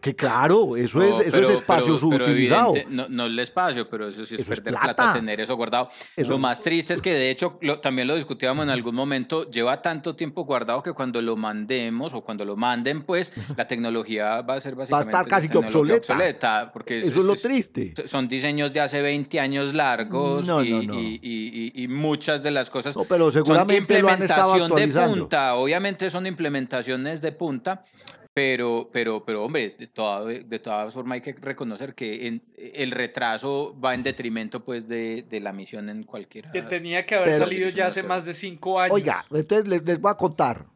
S1: que claro, eso es, eso es espacio subutilizado.
S5: No, no, el espacio, pero eso sí es perder plata. tener eso guardado. Lo más triste es que, de hecho, también lo discutíamos en algún momento, lleva tanto tiempo guardado que cuando lo mandemos o cuando lo manden, pues la (laughs) tecnología va a ser básicamente.
S1: Va a estar casi que obsoleta.
S5: porque
S1: eso, es lo triste.
S5: Son diseños de hace 20 años largos y, y, y, muchas de las cosas.
S1: pero seguramente
S5: lo han estado actualizando. de punta. Obviamente son implementaciones de punta, pero, pero, pero hombre, de, toda, de todas formas hay que reconocer que en, el retraso va en detrimento pues de, de la misión en cualquiera.
S3: Que tenía que haber salido ya hace más de cinco años.
S1: Oiga, entonces les, les voy a contar.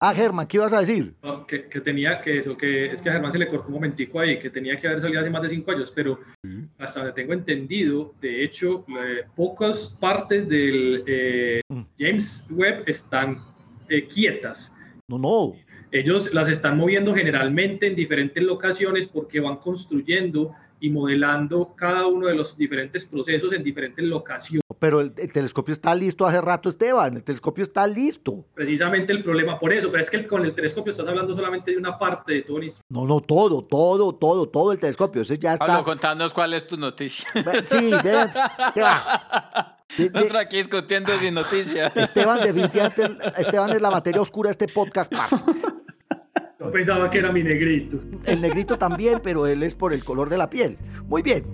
S1: Ah, Germán, ¿qué ibas a decir?
S4: que, que, tenía que eso, que es que a Germán se le cortó un momentico ahí, que tenía que haber salido hace más de cinco años, pero hasta donde tengo entendido, de hecho, eh, pocas partes del eh, mm. James Webb están eh, quietas.
S1: No, no.
S4: Ellos las están moviendo generalmente en diferentes locaciones porque van construyendo y modelando cada uno de los diferentes procesos en diferentes locaciones.
S1: Pero el, telescopio está listo hace rato, Esteban. El telescopio está listo.
S4: Precisamente el problema por eso. Pero es que con el telescopio estás hablando solamente de una parte de todo
S1: No, no, todo, todo, todo, todo el telescopio. Ese ya está.
S5: Pablo, contanos cuál es tu noticia.
S1: Sí, vean. (laughs)
S5: Nosotros aquí discutiendo sin noticia.
S1: Esteban, definitivamente, Esteban es la materia oscura de este podcast.
S4: Pensaba que era mi negrito.
S1: El negrito también, pero él es por el color de la piel. Muy bien.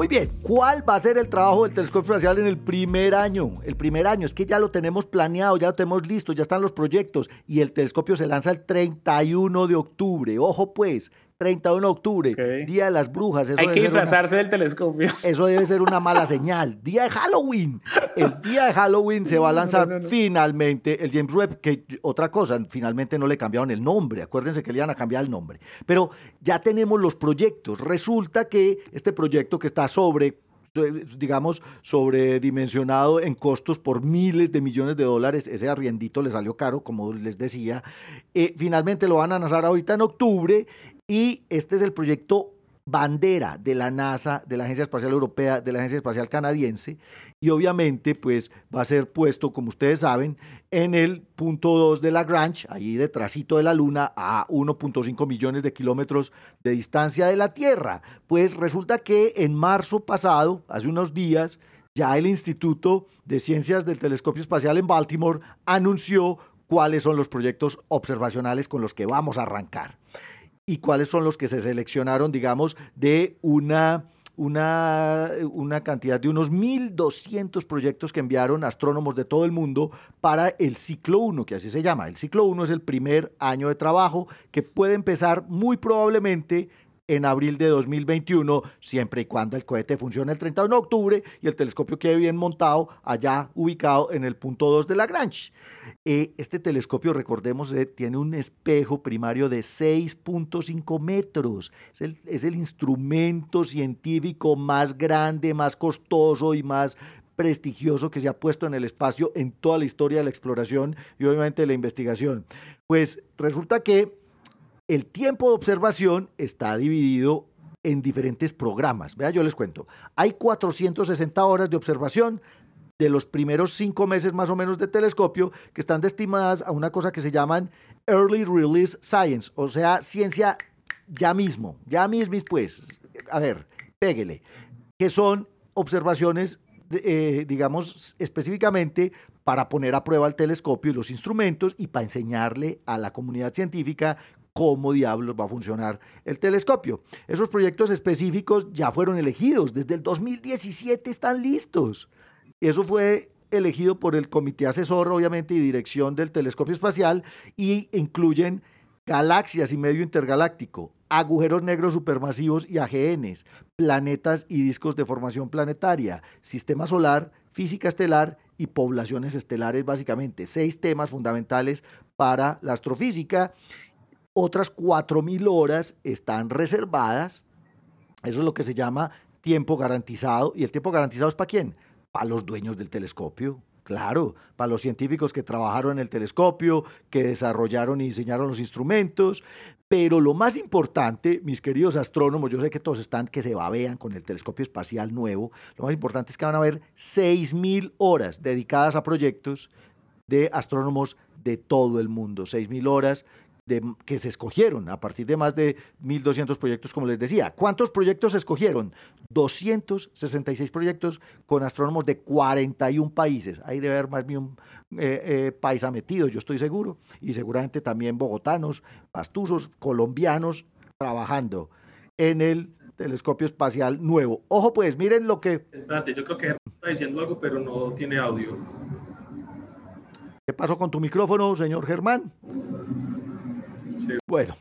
S1: Muy bien, ¿cuál va a ser el trabajo del telescopio espacial en el primer año? El primer año es que ya lo tenemos planeado, ya lo tenemos listo, ya están los proyectos y el telescopio se lanza el 31 de octubre. Ojo pues, 31 de octubre, Día de las Brujas.
S2: Hay que disfrazarse del telescopio. (laughs)
S1: Eso debe ser una mala señal. Día de Halloween. El día de Halloween se va a lanzar (laughs) finalmente el James Webb, que otra cosa, finalmente no le cambiaron el nombre. Acuérdense que le iban a cambiar el nombre. Pero ya tenemos los proyectos. Resulta que este proyecto que está sobre digamos, sobredimensionado en costos por miles de millones de dólares. Ese arriendito le salió caro, como les decía. Eh, finalmente lo van a lanzar ahorita en octubre y este es el proyecto bandera de la NASA, de la Agencia Espacial Europea, de la Agencia Espacial Canadiense, y obviamente pues va a ser puesto, como ustedes saben, en el punto 2 de Lagrange, ahí detrásito de la Luna, a 1.5 millones de kilómetros de distancia de la Tierra. Pues resulta que en marzo pasado, hace unos días, ya el Instituto de Ciencias del Telescopio Espacial en Baltimore anunció cuáles son los proyectos observacionales con los que vamos a arrancar y cuáles son los que se seleccionaron, digamos, de una, una, una cantidad de unos 1.200 proyectos que enviaron astrónomos de todo el mundo para el ciclo 1, que así se llama. El ciclo 1 es el primer año de trabajo que puede empezar muy probablemente en abril de 2021, siempre y cuando el cohete funcione el 31 de octubre y el telescopio quede bien montado allá ubicado en el punto 2 de Lagrange. Eh, este telescopio, recordemos, eh, tiene un espejo primario de 6.5 metros. Es el, es el instrumento científico más grande, más costoso y más prestigioso que se ha puesto en el espacio en toda la historia de la exploración y obviamente de la investigación. Pues resulta que el tiempo de observación está dividido en diferentes programas. Vea, yo les cuento. Hay 460 horas de observación de los primeros cinco meses más o menos de telescopio que están destinadas a una cosa que se llaman Early Release Science, o sea, ciencia ya mismo, ya mismo pues. A ver, péguele, que son observaciones, eh, digamos, específicamente para poner a prueba el telescopio y los instrumentos y para enseñarle a la comunidad científica cómo diablos va a funcionar el telescopio. Esos proyectos específicos ya fueron elegidos, desde el 2017 están listos. Eso fue elegido por el comité asesor, obviamente, y dirección del telescopio espacial, y incluyen galaxias y medio intergaláctico, agujeros negros supermasivos y AGNs, planetas y discos de formación planetaria, sistema solar, física estelar y poblaciones estelares, básicamente. Seis temas fundamentales para la astrofísica. Otras 4.000 horas están reservadas. Eso es lo que se llama tiempo garantizado. ¿Y el tiempo garantizado es para quién? para los dueños del telescopio, claro, para los científicos que trabajaron en el telescopio, que desarrollaron y diseñaron los instrumentos, pero lo más importante, mis queridos astrónomos, yo sé que todos están que se babean con el telescopio espacial nuevo, lo más importante es que van a haber 6.000 horas dedicadas a proyectos de astrónomos de todo el mundo, 6.000 horas que se escogieron a partir de más de 1.200 proyectos, como les decía. ¿Cuántos proyectos se escogieron? 266 proyectos con astrónomos de 41 países. Ahí debe haber más de un eh, eh, país metido, yo estoy seguro, y seguramente también bogotanos, pastuzos, colombianos, trabajando en el telescopio espacial nuevo. Ojo pues, miren lo que...
S4: Espérate, yo creo que está diciendo algo, pero no tiene audio.
S1: ¿Qué pasó con tu micrófono, señor Germán? Bueno,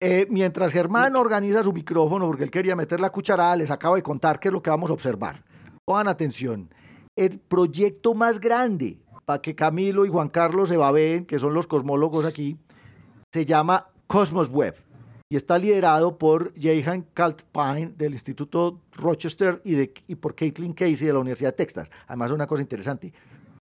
S1: eh, mientras Germán organiza su micrófono, porque él quería meter la cucharada, les acabo de contar qué es lo que vamos a observar. Pongan atención. El proyecto más grande para que Camilo y Juan Carlos se babeen, que son los cosmólogos aquí, se llama Cosmos Web y está liderado por Jehan Kaltpine del Instituto Rochester y, de, y por Caitlin Casey de la Universidad de Texas. Además, una cosa interesante,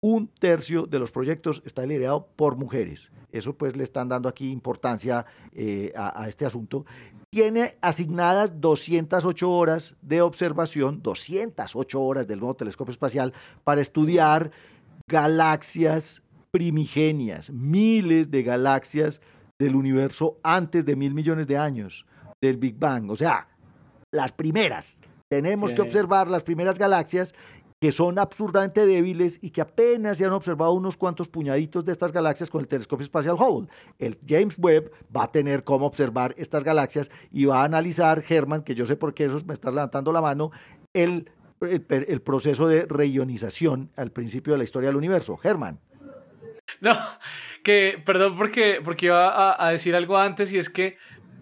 S1: un tercio de los proyectos está liderado por mujeres. Eso pues le están dando aquí importancia eh, a, este asunto. Tiene asignadas 208 horas de observación, 208 horas del nuevo telescopio espacial para estudiar galaxias primigenias, miles de galaxias del universo antes de mil millones de años del Big Bang. O sea, las primeras. Tenemos que observar las primeras galaxias que son absurdamente débiles y que apenas se han observado unos cuantos puñaditos de estas galaxias con el telescopio espacial Hubble. El James Webb va a tener cómo observar estas galaxias y va a analizar, Herman, que yo sé por qué eso me está levantando la mano, el, el, proceso de reionización al principio de la historia del universo. Herman.
S3: No, que, perdón, porque, porque iba a decir algo antes y es que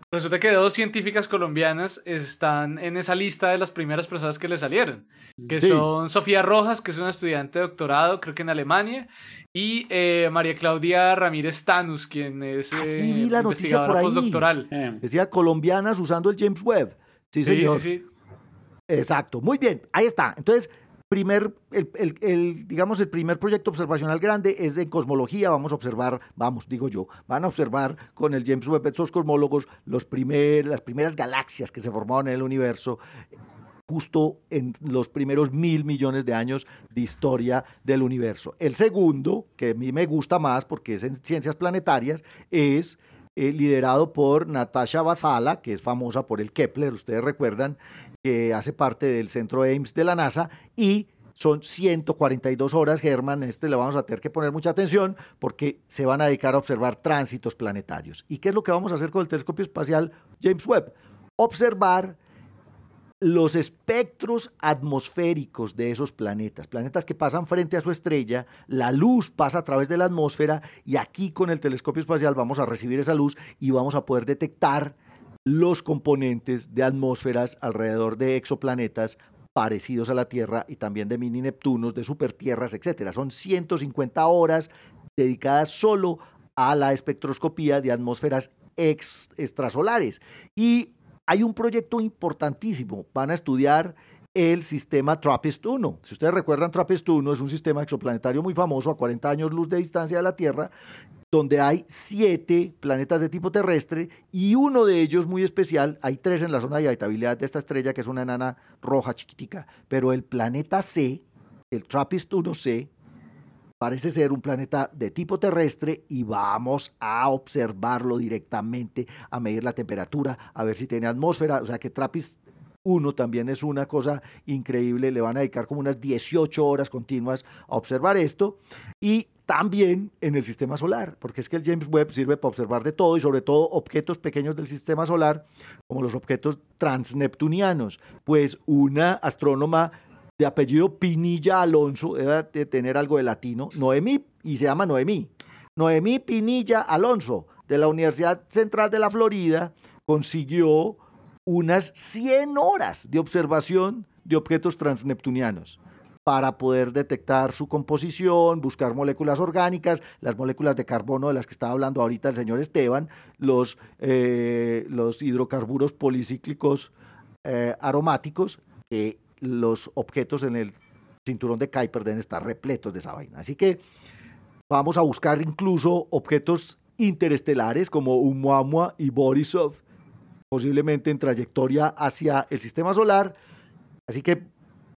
S3: Resulta que dos científicas colombianas están en esa lista de las primeras personas que le salieron, que son Sofía Rojas, que es una estudiante de doctorado, creo que en Alemania, y eh, María Claudia Ramírez Tanus, quien es
S1: ah, eh, investigadora postdoctoral. Eh. Decía colombianas usando el James Webb. Sí, señor. Sí, sí, sí. Exacto. Muy bien, ahí está. Entonces, primer, el, digamos, el primer proyecto observacional grande es en cosmología. Vamos a observar, vamos, digo yo, van a observar con el James Webb, estos cosmólogos, los primer, las primeras galaxias que se formaron en el universo justo en los primeros mil millones de años de historia del universo. El segundo, que a mí me gusta más porque es en ciencias planetarias, es eh, liderado por Natasha Bazala, que es famosa por el Kepler, ustedes recuerdan, que hace parte del centro Ames de la NASA, y son 142 horas, Germán, este le vamos a tener que poner mucha atención porque se van a dedicar a observar tránsitos planetarios. ¿Y qué es lo que vamos a hacer con el telescopio espacial James Webb? Observar los espectros atmosféricos de esos planetas, planetas que pasan frente a su estrella, la luz pasa a través de la atmósfera y aquí con el telescopio espacial vamos a recibir esa luz y vamos a poder detectar los componentes de atmósferas alrededor de exoplanetas parecidos a la Tierra y también de mini Neptunos, de supertierras, etc. Son 150 horas dedicadas solo a la espectroscopía de atmósferas extrasolares. Y hay un proyecto importantísimo. Van a estudiar el sistema TRAPPIST-1. Si ustedes recuerdan, TRAPPIST-1 es un sistema exoplanetario muy famoso a 40 años luz de distancia de la Tierra, donde hay siete planetas de tipo terrestre y uno de ellos muy especial, hay tres en la zona de habitabilidad de esta estrella, que es una enana roja chiquitica, pero el planeta C, el TRAPPIST 1C parece ser un planeta de tipo terrestre y vamos a observarlo directamente, a medir la temperatura, a ver si tiene atmósfera. O sea que TRAPPIST 1 también es una cosa increíble. Le van a dedicar como unas 18 horas continuas a observar esto. Y también en el sistema solar, porque es que el James Webb sirve para observar de todo y sobre todo objetos pequeños del sistema solar, como los objetos transneptunianos. Pues una astrónoma de apellido Pinilla Alonso, debe de tener algo de latino, Noemí, y se llama Noemí. Noemí Pinilla Alonso, de la Universidad Central de la Florida, consiguió unas 100 horas de observación de objetos transneptunianos para poder detectar su composición, buscar moléculas orgánicas, las moléculas de carbono de las que estaba hablando ahorita el señor Esteban, los, eh, los hidrocarburos policíclicos eh, aromáticos, que los objetos en el cinturón de Kuiper deben estar repletos de esa vaina. Así que vamos a buscar incluso objetos interestelares como Oumuamua y Borisov, posiblemente en trayectoria hacia el sistema solar. Así que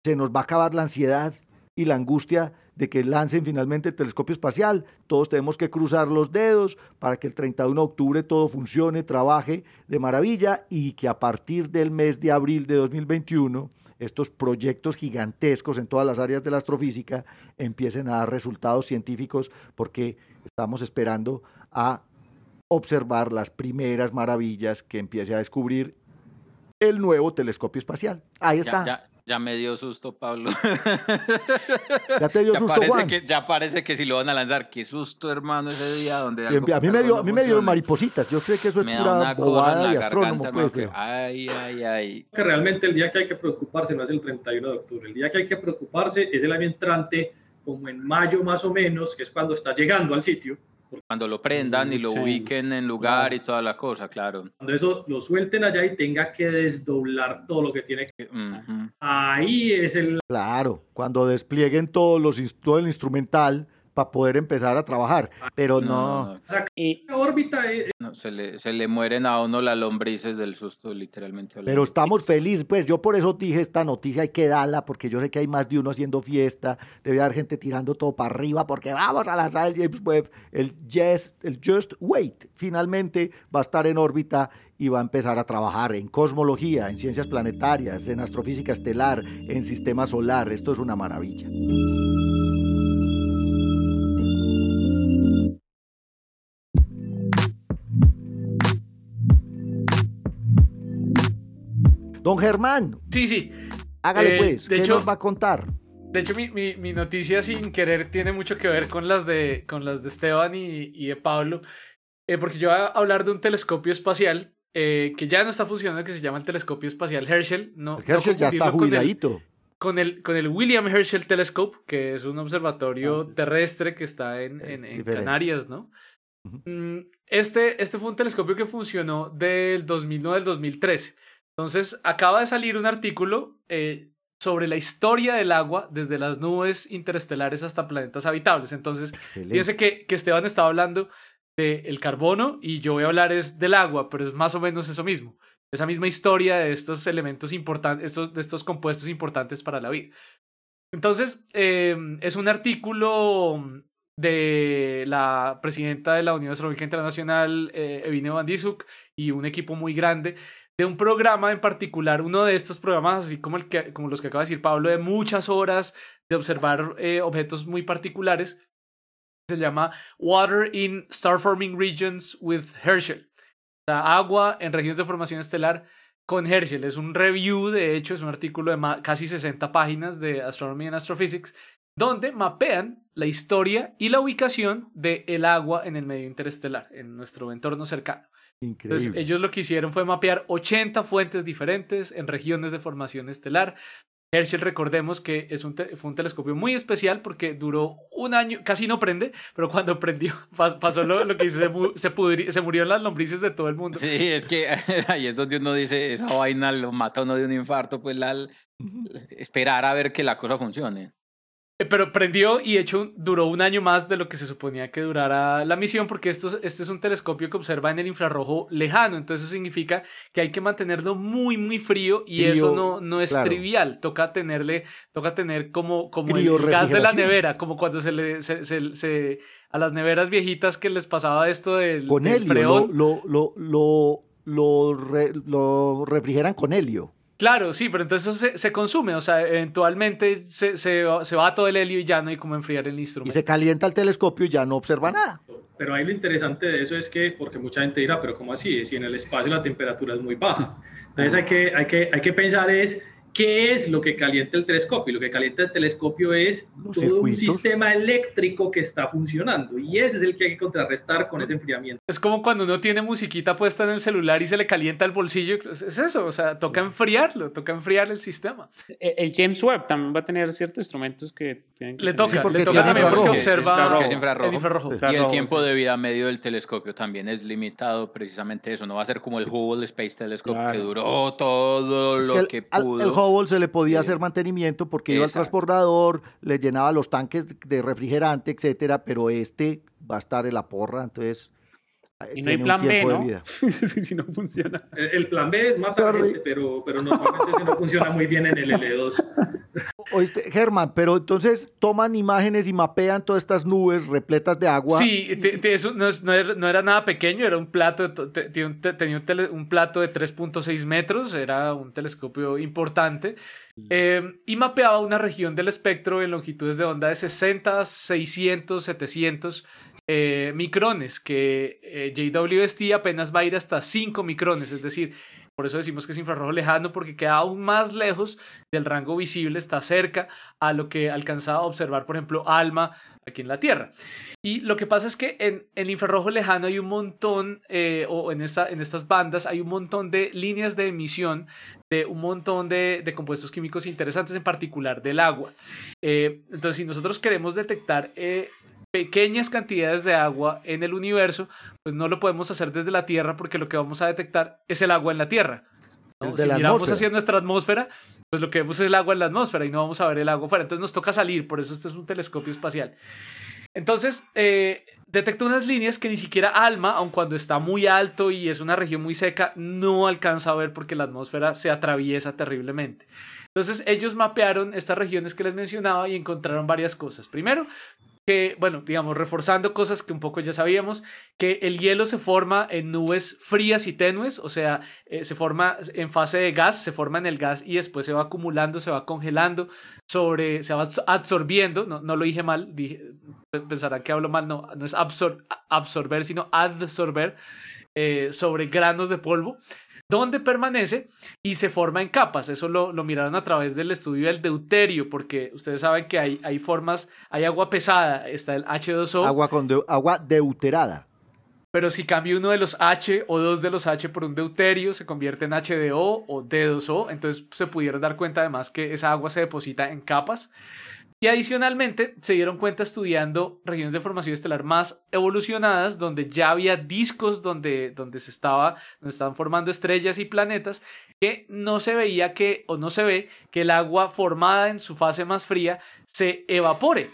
S1: se nos va a acabar la ansiedad y la angustia de que lancen finalmente el telescopio espacial. Todos tenemos que cruzar los dedos para que el 31 de octubre todo funcione, trabaje de maravilla y que a partir del mes de abril de 2021 estos proyectos gigantescos en todas las áreas de la astrofísica empiecen a dar resultados científicos porque estamos esperando a observar las primeras maravillas que empiece a descubrir el nuevo telescopio espacial. Ahí está.
S5: Ya me dio susto, Pablo.
S1: Ya te dio susto,
S5: parece
S1: Juan.
S5: Que, ya parece que si lo van a lanzar. Qué susto, hermano, ese día donde algo
S1: a mí me dio, a mí me
S5: funciona.
S1: maripositas. Yo creo que eso es
S5: Me da
S1: pura bobada
S5: la
S1: de astrónomo.
S5: garganta,
S1: pues,
S5: Ay, ay, ay.
S4: que realmente el día que hay que preocuparse no es el 31 de octubre. El día que hay que preocuparse es el año entrante, como en mayo más o menos, que es cuando está llegando al sitio.
S5: Cuando lo prendan y lo
S2: Sí,
S5: ubiquen en lugar y toda la cosa, claro.
S4: Cuando eso lo suelten allá y tenga que desdoblar todo lo que tiene que... Ahí es el...
S1: Claro, cuando desplieguen todos los, todo el instrumental para poder empezar a trabajar. Pero no,
S5: no,
S2: Y
S4: La órbita es,
S5: no, se, le, se le mueren a uno las lombrices del susto, literalmente. hablando.
S1: pero estamos felices. Pues yo por eso dije esta noticia hay que darla, porque yo sé que hay más de uno haciendo fiesta. Debe haber gente tirando todo para arriba, porque vamos a lanzar el James Webb. El Just, el Just Wait finalmente va a estar en órbita y va a empezar a trabajar en cosmología, en ciencias planetarias, en astrofísica estelar, en sistema solar. Esto es una maravilla. Don Germán,
S3: Sí, sí.
S1: hágale
S3: Eh,
S1: pues,
S3: de
S1: ¿qué
S3: hecho-
S1: nos va a contar?
S3: De hecho, mi, mi- mi noticia sin querer tiene mucho que ver con las de, con las de Esteban y, y de Pablo, eh, porque yo voy a hablar de un telescopio espacial eh, que ya no está funcionando, que se llama el telescopio espacial Herschel. No,
S1: El Herschel
S3: no
S1: ya está
S3: confundirlo con el-
S1: jubiladito.
S3: Con el, con el William Herschel Telescope, que es un observatorio
S1: Ah, sí.
S3: terrestre que está en,
S1: Es
S3: en-. Canarias, ¿no? Mm, Este, este fue un telescopio que funcionó del 2009 al 2013. Entonces, acaba de salir un artículo eh, sobre la historia del agua desde las nubes interestelares hasta planetas habitables. Entonces,
S1: Excelente.
S3: fíjense que, que Esteban estaba hablando del carbono y yo voy a hablar es del agua, pero es más o menos eso mismo. Esa misma historia de estos elementos importantes, estos, de estos compuestos importantes para la vida. Entonces, eh, es un artículo de la presidenta de la Unión Astronómica Internacional, eh, Evine Van Dissuk, y un equipo muy grande de un programa en particular, uno de estos programas, así como, el que, como los que acaba de decir Pablo, de muchas horas de observar eh, objetos muy particulares, se llama Water in Star Forming Regions with Herschel. O sea, agua en regiones de formación estelar con Herschel. Es un review, de hecho, es un artículo de casi 60 páginas de Astronomy and Astrophysics, donde mapean la historia y la ubicación del agua en el medio interestelar, en nuestro entorno cercano. Entonces,
S1: Increíble.
S3: ellos lo que hicieron fue mapear 80 fuentes diferentes en regiones de formación estelar. Herschel, recordemos que es un fue un telescopio muy especial porque duró un año, casi no prende, pero cuando prendió (laughs) pas- pasó lo, lo que dice, se, mu- se, pudri- se murieron las lombrices de todo el mundo.
S5: Sí, es que (laughs) ahí es donde uno dice, esa vaina lo mata uno de un infarto, pues la, esperar a ver que la cosa funcione.
S3: Eh, pero prendió y hecho duró un año más de lo que se suponía que durara la misión porque esto, este es un telescopio que observa en el infrarrojo lejano, entonces eso significa que hay que mantenerlo muy muy frío y eso no, no es trivial, toca tenerle, toca tener como, como el gas de la nevera, como cuando se le se, a las neveras viejitas que les pasaba esto del,
S1: con helio, Lo, lo, lo, lo, lo refrigeran con helio.
S3: Claro, sí, pero entonces se, se consume, o sea, eventualmente se, se, se, va todo el helio y ya no hay como enfriar el instrumento.
S1: Y se calienta el telescopio y ya no observa nada.
S4: Pero ahí lo interesante de eso es que, porque mucha gente dirá, pero ¿cómo así? Si en el espacio la temperatura es muy baja. Entonces hay que, hay que, hay que pensar es ¿Qué es lo que calienta el telescopio? Lo que calienta el telescopio es todo un sistema eléctrico que está funcionando y ese es el que hay que contrarrestar con ese enfriamiento.
S3: Es como cuando uno tiene musiquita puesta en el celular y se le calienta el bolsillo. Es eso, o sea, toca enfriarlo, toca enfriar el sistema.
S2: E, el James Webb también va a tener ciertos instrumentos que
S3: tienen que... Le toca, le toca también porque observa
S5: el infrarrojo. Y el tiempo de vida medio del telescopio también es limitado, precisamente eso. No va a ser como el Hubble Space Telescope que duró todo lo que, pudo.
S1: Hubble se le podía hacer mantenimiento porque iba al transportador, le llenaba los tanques de refrigerante, etcétera, pero este va a estar en la porra, entonces
S2: y no hay plan B, ¿no? si (laughs) no funciona.
S4: El, plan B es más urgente, pero, pero normalmente no funciona muy bien en el L2. (laughs)
S1: Oíste, Germán, pero entonces toman imágenes y mapean todas estas nubes repletas de agua.
S3: Sí, eso no, era, nada pequeño, era un plato, tenía un, plato de 3.6 metros, era un telescopio importante, eh, y mapeaba una región del espectro en longitudes de onda de 60, 600, 700 eh, micrones, que eh, JWST apenas va a ir hasta 5 micrones, es decir, por eso decimos que es infrarrojo lejano, porque queda aún más lejos del rango visible, está cerca a lo que alcanzaba a observar, por ejemplo, ALMA aquí en la Tierra. Y lo que pasa es que en el infrarrojo lejano hay un montón, eh, o en, esta, en estas bandas hay un montón de líneas de emisión de un montón de compuestos químicos interesantes, en particular del agua. entonces, si nosotros queremos detectar pequeñas cantidades de agua en el universo, pues no lo podemos hacer desde la Tierra porque lo que vamos a detectar es el agua en la Tierra. Si miramos hacia nuestra atmósfera, pues lo que vemos es el agua en la atmósfera y no vamos a ver el agua fuera. Entonces nos toca salir, por eso este es un telescopio espacial. Entonces, eh, detecta unas líneas que ni siquiera ALMA, aun cuando está muy alto y es una región muy seca, no alcanza a ver porque la atmósfera se atraviesa terriblemente. Entonces ellos mapearon estas regiones que les mencionaba y encontraron varias cosas. Primero, que, bueno, digamos, reforzando cosas que un poco ya sabíamos, que el hielo se forma en nubes frías y tenues, o sea, eh, se forma en fase de gas, se forma en el gas y después se va acumulando, se va congelando, sobre, se va absorbiendo, no, no lo dije mal, pensarán que hablo mal, no, no es absorber, sino absorber eh, sobre granos de polvo donde permanece y se forma en capas. Eso lo, miraron a través del estudio del deuterio, porque ustedes saben que hay, hay formas, hay agua pesada, está el H2O.
S1: Agua, con agua deuterada.
S3: Pero si cambia uno de los H o dos de los H por un deuterio, se convierte en HDO o D2O. Entonces se pudieron dar cuenta además que esa agua se deposita en capas. Y adicionalmente se dieron cuenta estudiando regiones de formación estelar más evolucionadas, donde ya había discos donde, donde se estaba, donde estaban formando estrellas y planetas, que no se veía que, o no se ve, que el agua formada en su fase más fría se evapore.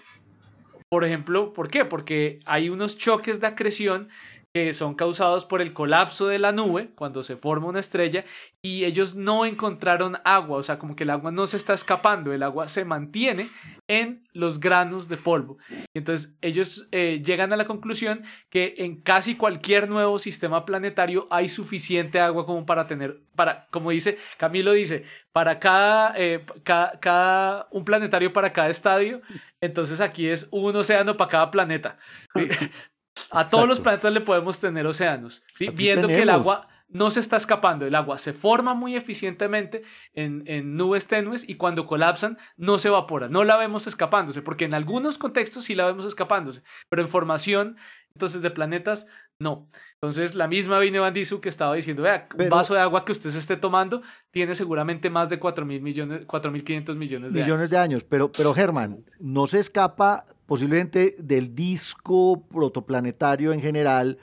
S3: Por ejemplo, ¿por qué? Porque hay unos choques de acreción que son causados por el colapso de la nube cuando se forma una estrella y ellos no encontraron agua, o sea, como que el agua no se está escapando, el agua se mantiene en los granos de polvo. Y entonces ellos eh, llegan a la conclusión que en casi cualquier nuevo sistema planetario hay suficiente agua como para tener, para, como dice, Camilo dice, para cada, eh, cada, un planetario para cada estadio, entonces aquí es un océano para cada planeta. (laughs) A todos los planetas le podemos tener océanos, ¿sí? viendo que el agua no se está escapando, el agua se forma muy eficientemente en, en, nubes tenues y cuando colapsan no se evapora, no la vemos escapándose, porque en algunos contextos sí la vemos escapándose, pero en formación entonces de planetas no. Entonces la misma Vine Van que estaba diciendo, vea, un vaso de agua que usted se esté tomando tiene seguramente más de 4 mil millones, 4.500 millones de
S1: millones de años. Pero, pero Germán, no se escapa posiblemente del disco protoplanetario en general,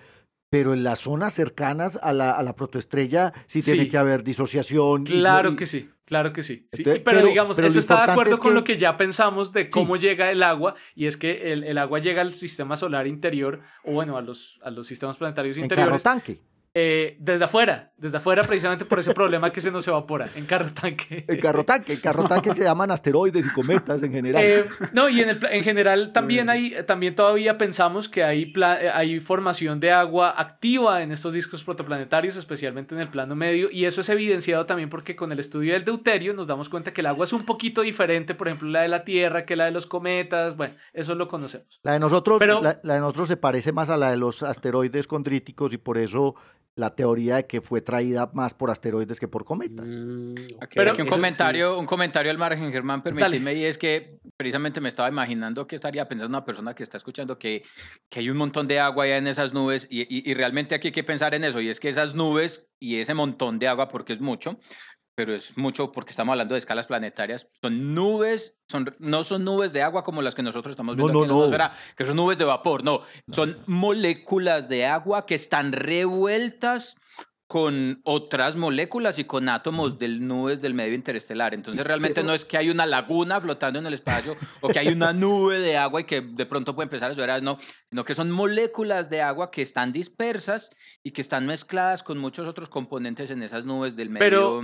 S1: pero en las zonas cercanas a la, a la protoestrella sí tiene que haber disociación.
S3: Claro que sí, claro que sí. pero, digamos, eso está de acuerdo con lo que ya pensamos de cómo llega el agua, y es que el, el, agua llega al sistema solar interior, o bueno, a los, a los sistemas planetarios interiores.
S1: En carro tanque.
S3: Eh, desde afuera, desde afuera precisamente por ese problema que se nos evapora en carro tanque.
S1: En carro tanque, en carro tanque se llaman asteroides y cometas en general.
S3: Eh, no, y en, en general también hay, también todavía pensamos que hay, hay formación de agua activa en estos discos protoplanetarios, especialmente en el plano medio, y eso es evidenciado también porque con el estudio del deuterio nos damos cuenta que el agua es un poquito diferente, por ejemplo, la de la Tierra que la de los cometas, bueno, eso lo conocemos.
S1: La de nosotros, la de nosotros se parece más a la de los asteroides condríticos y por eso la teoría de que fue traída más por asteroides que por cometas. Mm,
S5: Pero un comentario, un comentario al margen, Germán, permíteme, y es que precisamente me estaba imaginando que estaría pensando una persona que está escuchando que, que hay un montón de agua allá en esas nubes, y, y realmente aquí hay que pensar en eso, y es que esas nubes y ese montón de agua, porque es mucho, pero es mucho porque estamos hablando de escalas planetarias. Son nubes, son, no son nubes de agua como las que nosotros estamos viendo aquí en la atmósfera, que son nubes de vapor, no, son moléculas de agua que están revueltas con otras moléculas y con átomos de nubes del medio interestelar. Entonces realmente no es que hay una laguna flotando en el espacio o que hay una (laughs) nube de agua y que de pronto puede empezar a llover, no, sino que son moléculas de agua que están dispersas y que están mezcladas con muchos otros componentes en esas nubes del medio
S3: Pero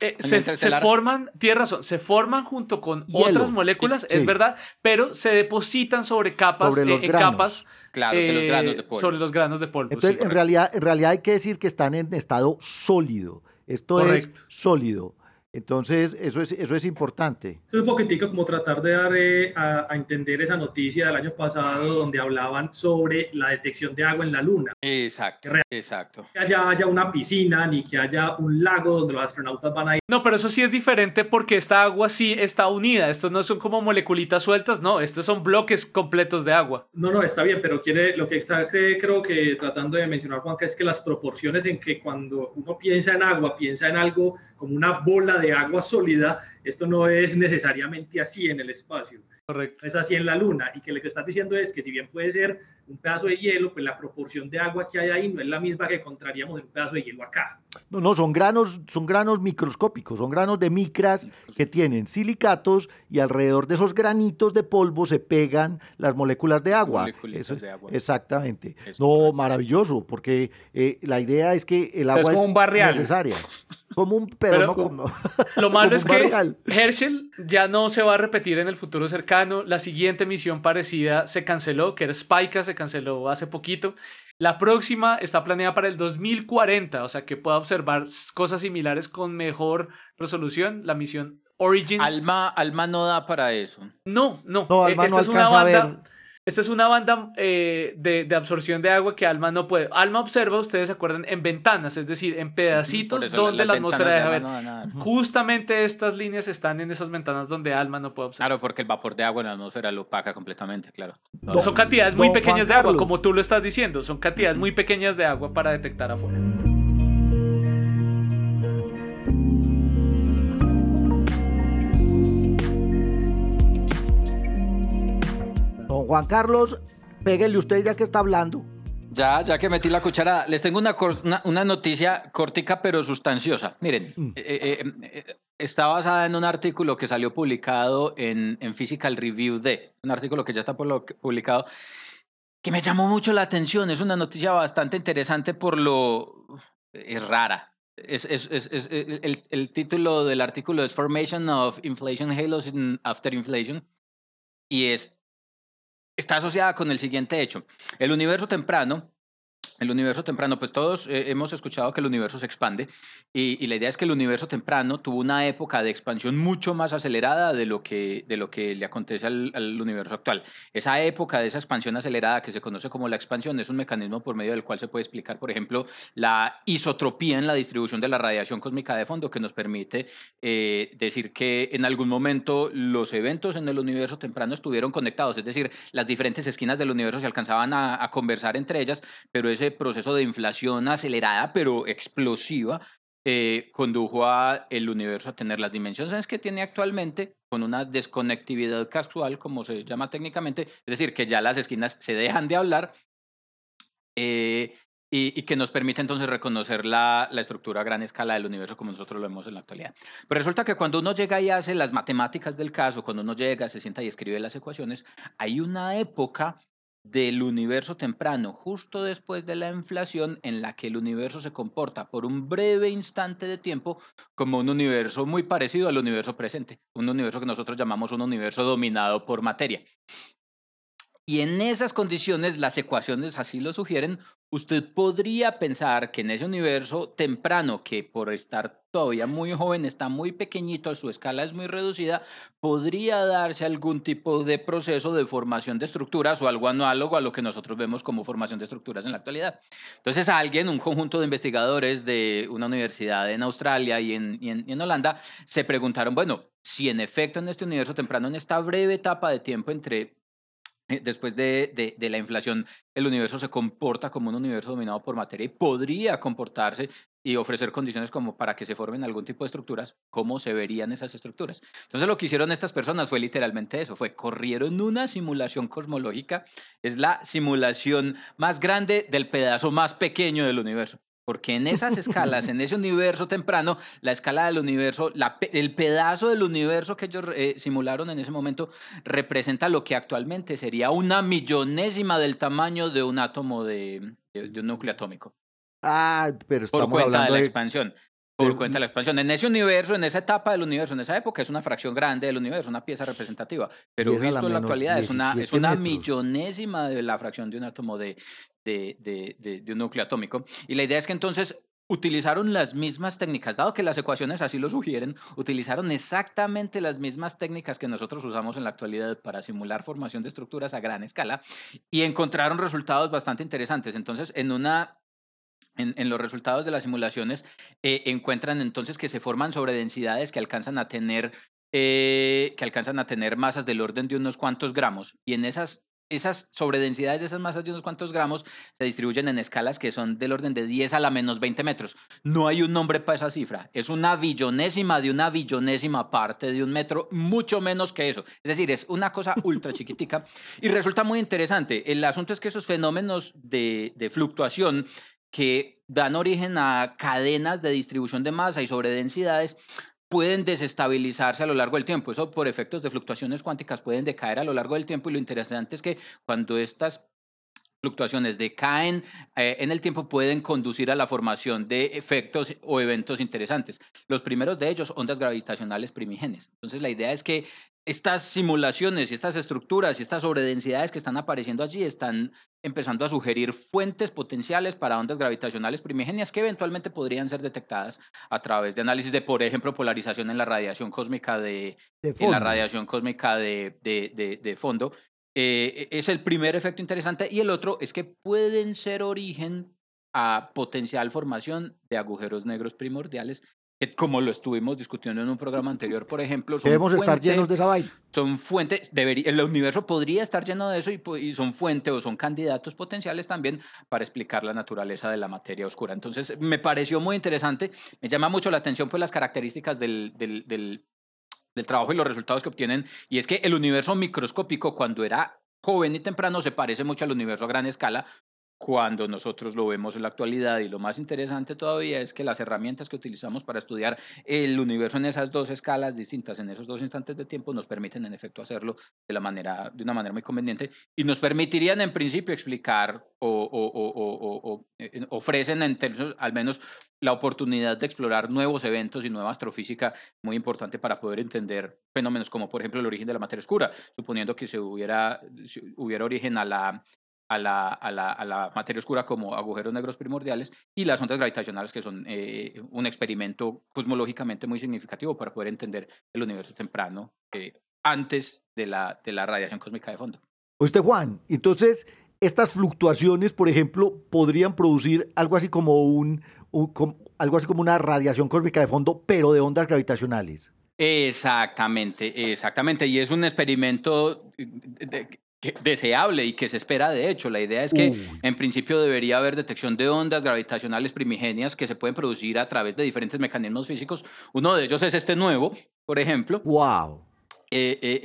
S3: eh, se, forman, tienes razón, se forman junto con otras moléculas, es verdad, pero se depositan sobre capas,
S1: sobre
S3: eh, capas
S5: Claro, los granos de polvo.
S3: Sobre los granos de polvo.
S1: Entonces, en, realidad, en realidad hay que decir que están en estado sólido. Esto es sólido. Entonces, eso es, eso es importante.
S4: Es un poquitico como tratar de dar eh, a, entender esa noticia del año pasado donde hablaban sobre la detección de agua en la Luna.
S5: Exacto, exacto.
S4: Que haya, haya una piscina ni que haya un lago donde los astronautas van a ir.
S3: No, pero eso sí es diferente porque esta agua sí está unida. Estos no son como moleculitas sueltas, no, estos son bloques completos de agua.
S4: No, no, está bien, pero quiere, lo que está creo que tratando de mencionar Juanca es que las proporciones en que cuando uno piensa en agua, piensa en algo como una bola de agua sólida, esto no es necesariamente así en el espacio.
S3: Correcto.
S4: Es así en la Luna. Y que lo que estás diciendo es que si bien puede ser un pedazo de hielo, pues la proporción de agua que hay ahí no es la misma que encontraríamos en un pedazo de hielo acá.
S1: No, no, son granos, son granos microscópicos, son granos de micras que tienen silicatos y alrededor de esos granitos de polvo se pegan las moléculas de agua.
S5: Eso, de agua.
S1: Exactamente. no, maravilloso, porque eh, la idea es que el agua es, como un necesaria. Como un, pero, no como, (laughs)
S3: Lo malo es que Herschel ya no se va a repetir en el futuro cercano. La siguiente misión parecida se canceló, que era Spica, se canceló hace poquito. La próxima está planeada para el 2040, o sea que pueda observar cosas similares con mejor resolución. La misión Origins.
S5: Alma, Alma no da para eso.
S3: No, no.
S1: no Alma Esta no es una banda.
S3: Esta es una banda eh, de, absorción de agua que Alma no puede. Alma observa, ustedes se acuerdan, en ventanas, es decir, en pedacitos donde la atmósfera deja ver. Justamente estas líneas están en esas ventanas donde Alma no puede observar.
S5: Claro, porque el vapor de agua en la atmósfera lo opaca completamente, claro.
S3: son cantidades muy pequeñas de agua, como tú lo estás diciendo. Son cantidades muy pequeñas de agua para detectar afuera.
S1: Juan Carlos, péguele usted ya que está hablando.
S5: Ya, ya que metí la cuchara, les tengo una, una, noticia cortica pero sustanciosa. Miren, mm. eh, eh, eh, está basada en un artículo que salió publicado en, en Physical Review D, un artículo que ya está publicado, que me llamó mucho la atención. Es una noticia bastante interesante por lo... es rara. Es, es, es, el, el, título del artículo es Formation of Inflation Halos After Inflation y es está asociada con el siguiente hecho. El universo temprano el universo temprano, pues todos eh, hemos escuchado que el universo se expande y, la idea es que el universo temprano tuvo una época de expansión mucho más acelerada de lo que, de lo que le acontece al, universo actual. Esa época de esa expansión acelerada que se conoce como la expansión es un mecanismo por medio del cual se puede explicar, por ejemplo, la isotropía en la distribución de la radiación cósmica de fondo que nos permite eh, decir que en algún momento los eventos en el universo temprano estuvieron conectados, es decir, las diferentes esquinas del universo se alcanzaban a, a conversar entre ellas, pero ese proceso de inflación acelerada pero explosiva eh, condujo a el universo a tener las dimensiones que tiene actualmente con una desconectividad casual, como se llama técnicamente, es decir, que ya las esquinas se dejan de hablar. Eh, y, que nos permite entonces reconocer la, la, estructura a gran escala del universo como nosotros lo vemos en la actualidad. Pero resulta que cuando uno llega y hace las matemáticas del caso, cuando uno llega, se sienta y escribe las ecuaciones, hay una época del universo temprano, justo después de la inflación, en la que el universo se comporta por un breve instante de tiempo como un universo muy parecido al universo presente, un universo que nosotros llamamos un universo dominado por materia. Y en esas condiciones, las ecuaciones así lo sugieren, usted podría pensar que en ese universo temprano, que por estar todavía muy joven, está muy pequeñito, su escala es muy reducida, podría darse algún tipo de proceso de formación de estructuras o algo análogo a lo que nosotros vemos como formación de estructuras en la actualidad. Entonces alguien, un conjunto de investigadores de una universidad en Australia y en, y en Holanda, se preguntaron, bueno, si en efecto en este universo temprano, en esta breve etapa de tiempo entre después de, la inflación, el universo se comporta como un universo dominado por materia y podría comportarse y ofrecer condiciones como para que se formen algún tipo de estructuras, ¿cómo se verían esas estructuras? Entonces lo que hicieron estas personas fue literalmente eso, fue corrieron una simulación cosmológica, es la simulación más grande del pedazo más pequeño del universo. Porque en esas (laughs) escalas, en ese universo temprano, la escala del universo, el pedazo del universo que ellos eh, simularon en ese momento representa lo que actualmente sería una millonésima del tamaño de un átomo de, un núcleo atómico.
S1: Ah, pero estamos
S5: Por cuenta
S1: de
S5: la expansión por cuenta de la expansión. En ese universo, en esa etapa del universo, en esa época, es una fracción grande del universo, una pieza representativa. Pero visto en la actualidad, es una, es una millonésima de la fracción de un átomo de, de, un núcleo atómico. Y la idea es que entonces utilizaron las mismas técnicas, dado que las ecuaciones así lo sugieren, utilizaron exactamente las mismas técnicas que nosotros usamos en la actualidad para simular formación de estructuras a gran escala y encontraron resultados bastante interesantes. Entonces, en una en, los resultados de las simulaciones eh, encuentran entonces que se forman sobredensidades que alcanzan a tener eh, que alcanzan a tener masas del orden de unos cuantos gramos y en esas esas sobredensidades de esas masas de unos cuantos gramos se distribuyen en escalas que son del orden de 10 a la menos 20 metros. No hay un nombre para esa cifra. Es una billonésima de una billonésima parte de un metro, mucho menos que eso. Es decir, es una cosa ultra (laughs) chiquitica y resulta muy interesante. El asunto es que esos fenómenos de, de fluctuación que dan origen a cadenas de distribución de masa y sobredensidades pueden desestabilizarse a lo largo del tiempo. Eso por efectos de fluctuaciones cuánticas pueden decaer a lo largo del tiempo y lo interesante es que cuando estas fluctuaciones decaen eh, en el tiempo pueden conducir a la formación de efectos o eventos interesantes. Los primeros de ellos, ondas gravitacionales primigenias. Entonces la idea es que estas simulaciones y estas estructuras y estas sobredensidades que están apareciendo allí están empezando a sugerir fuentes potenciales para ondas gravitacionales primigenias que eventualmente podrían ser detectadas a través de análisis de, por ejemplo, polarización en la radiación cósmica de, en la radiación cósmica de, de, de fondo. Eh, es el primer efecto interesante y el otro es que pueden ser origen a potencial formación de agujeros negros primordiales, como lo estuvimos discutiendo en un programa anterior, por ejemplo,
S1: son debemos estar llenos de esa vaina.
S5: Son fuentes, debería, el universo podría estar lleno de eso y, y, son fuentes o son candidatos potenciales también para explicar la naturaleza de la materia oscura. Entonces, me pareció muy interesante, me llama mucho la atención pues las características del, del, del del trabajo y los resultados que obtienen, y es que el universo microscópico cuando era joven y temprano se parece mucho al universo a gran escala, cuando nosotros lo vemos en la actualidad. Y lo más interesante todavía es que las herramientas que utilizamos para estudiar el universo en esas dos escalas distintas, en esos dos instantes de tiempo, nos permiten en efecto hacerlo de, la manera, de una manera muy conveniente y nos permitirían en principio explicar o, o, eh, ofrecen en términos, al menos la oportunidad de explorar nuevos eventos y nueva astrofísica muy importante para poder entender fenómenos como por ejemplo el origen de la materia oscura, suponiendo que se hubiera, hubiera origen a la a la, a, la, a la, materia oscura como agujeros negros primordiales y las ondas gravitacionales que son eh, un experimento cosmológicamente muy significativo para poder entender el universo temprano eh, antes de la, de la radiación cósmica de fondo.
S1: Usted, Juan, entonces estas fluctuaciones, por ejemplo, podrían producir algo así como un, algo así como una radiación cósmica de fondo, pero de ondas gravitacionales.
S5: Exactamente, exactamente. Y es un experimento deseable y que se espera de hecho. La idea es que en principio debería haber detección de ondas gravitacionales primigenias que se pueden producir a través de diferentes mecanismos físicos. Uno de ellos es este nuevo, por ejemplo.
S1: Wow.
S5: Eh, eh,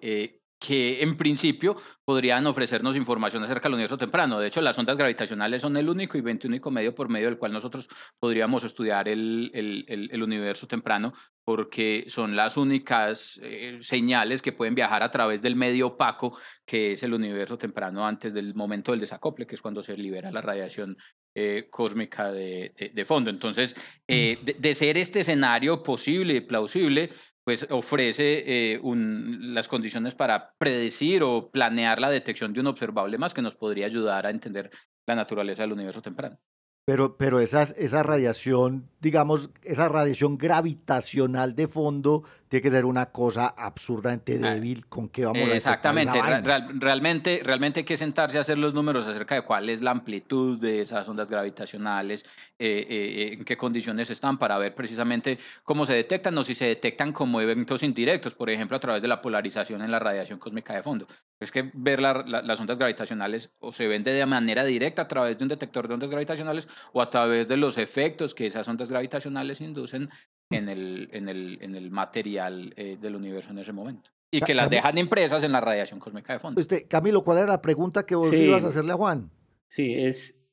S5: eh, que en principio podrían ofrecernos información acerca del universo temprano. De hecho, las ondas gravitacionales son el único y único medio por medio del cual nosotros podríamos estudiar el, el, universo temprano, porque son las únicas eh, señales que pueden viajar a través del medio opaco, que es el universo temprano antes del momento del desacople, que es cuando se libera la radiación eh, cósmica de, de, fondo. Entonces, eh, de, de, ser este escenario posible y plausible, pues ofrece eh, las condiciones para predecir o planear la detección de un observable más que nos podría ayudar a entender la naturaleza del universo temprano.
S1: Pero, pero esas, esa radiación, digamos, esa radiación gravitacional de fondo tiene que ser una cosa absurdamente ah, débil con que vamos
S5: a Exactamente, realmente, realmente hay que sentarse a hacer los números acerca de cuál es la amplitud de esas ondas gravitacionales, eh, eh, en qué condiciones están para ver precisamente cómo se detectan o si se detectan como eventos indirectos, por ejemplo, a través de la polarización en la radiación cósmica de fondo. Es que ver las ondas gravitacionales o se ven de manera directa a través de un detector de ondas gravitacionales o a través de los efectos que esas ondas gravitacionales inducen en el, en el, en el material eh, del universo en ese momento. Y que las dejan impresas en la radiación cósmica de fondo.
S1: Usted, Camilo, ¿cuál era la pregunta que vos ibas a hacerle a Juan?
S2: Sí, es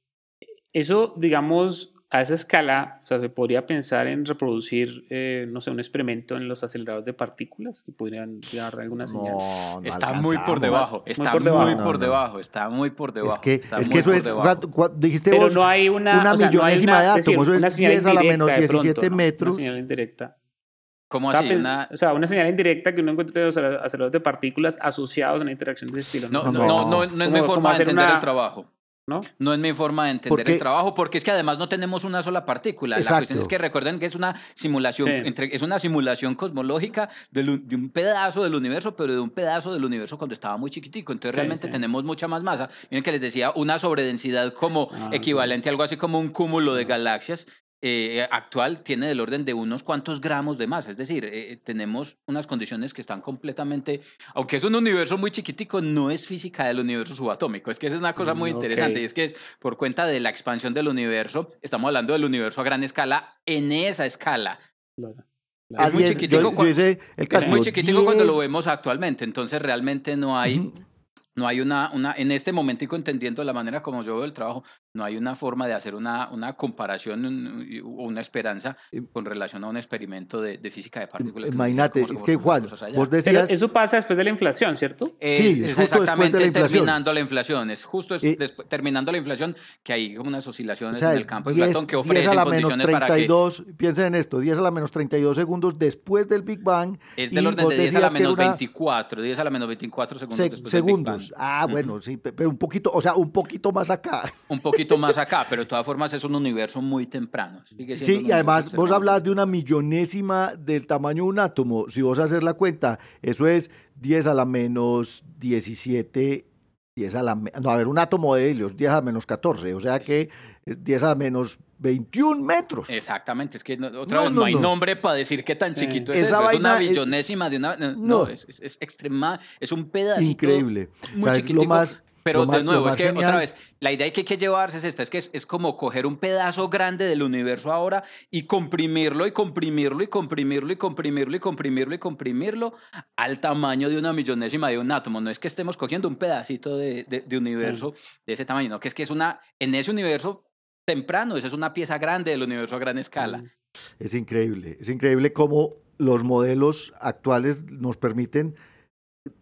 S2: eso, digamos, a esa escala, o sea, se podría pensar en reproducir, eh, no sé, un experimento en los aceleradores de partículas que podrían dar alguna señal.
S5: No, está muy por debajo, está muy por debajo, está muy por debajo.
S1: Es que, es que eso es, dijiste
S2: Pero no hay una,
S1: una millonésima de átomos, eso es 10 a la menos 17 metros.
S2: Una señal indirecta.
S5: ¿Cómo así? Una...
S2: O sea, una señal indirecta que uno encuentra en los aceleradores de partículas asociados a una interacción de este estilo.
S5: No, no, no, no, no, es mi forma de entender el trabajo. ¿No? No es mi forma de entender el trabajo, porque es que además no tenemos una sola partícula. La cuestión es que recuerden que es una simulación, entre, es una simulación cosmológica de, un pedazo del universo, pero de un pedazo del universo cuando estaba muy chiquitico. Entonces realmente tenemos mucha más masa. Miren que les decía, una sobredensidad como ah, equivalente a algo así como un cúmulo de galaxias. Eh, actual tiene del orden de unos cuantos gramos de masa. Es decir, eh, tenemos unas condiciones que están completamente, aunque es un universo muy chiquitico, no es física del universo subatómico. Es que esa es una cosa muy mm, interesante. Y es que es por cuenta de la expansión del universo, estamos hablando del universo a gran escala, en esa escala. Es, muy chiquitico, cuando, lo vemos actualmente, entonces realmente no hay, no hay una, una, en este momentico entendiendo la manera como yo veo el trabajo, no hay una forma de hacer una, una comparación o una esperanza con relación a un experimento de, de física de partículas.
S1: Imagínate, es que Juan, vos decías...
S2: eso pasa después de la inflación, ¿cierto?
S1: sí, es, justo exactamente de la
S5: terminando la inflación, es justo terminando la inflación que hay unas oscilaciones en el campo de Platón que ofrecen 10 a la menos 32,
S1: Piensen en esto, 10 a la menos 32 segundos después del Big Bang.
S5: Es del orden de 10 a la menos 24, 10 a la menos 24 segundos después segundos. Del Big Bang.
S1: Ah, bueno, sí, pero un poquito, o sea, un poquito más acá.
S5: Un poquito más acá, pero de todas formas es un universo muy temprano.
S1: sí, y además vos hablas de una millonésima del tamaño de un átomo. Si vos hacer la cuenta, eso es 10 a la menos 17, 10 a la... No, a ver, un átomo de helios, 10 a la menos 14, o sea que es 10 a la menos 21 metros.
S5: Exactamente, es que otra vez no, hay nombre para decir qué tan chiquito es Esa es una millonésima de una... No, es, es, extrema, es un pedacito
S1: Increíble. Muy lo más
S5: pero de nuevo, es que otra vez, la idea que hay que llevarse es esta, es que es, como coger un pedazo grande del universo ahora y comprimirlo y comprimirlo y comprimirlo y comprimirlo y comprimirlo y comprimirlo al tamaño de una millonésima de un átomo. No es que estemos cogiendo un pedacito de, de, universo de ese tamaño, no, que es que es una, en ese universo temprano, esa es una pieza grande del universo a gran escala.
S1: Es increíble, es increíble cómo los modelos actuales nos permiten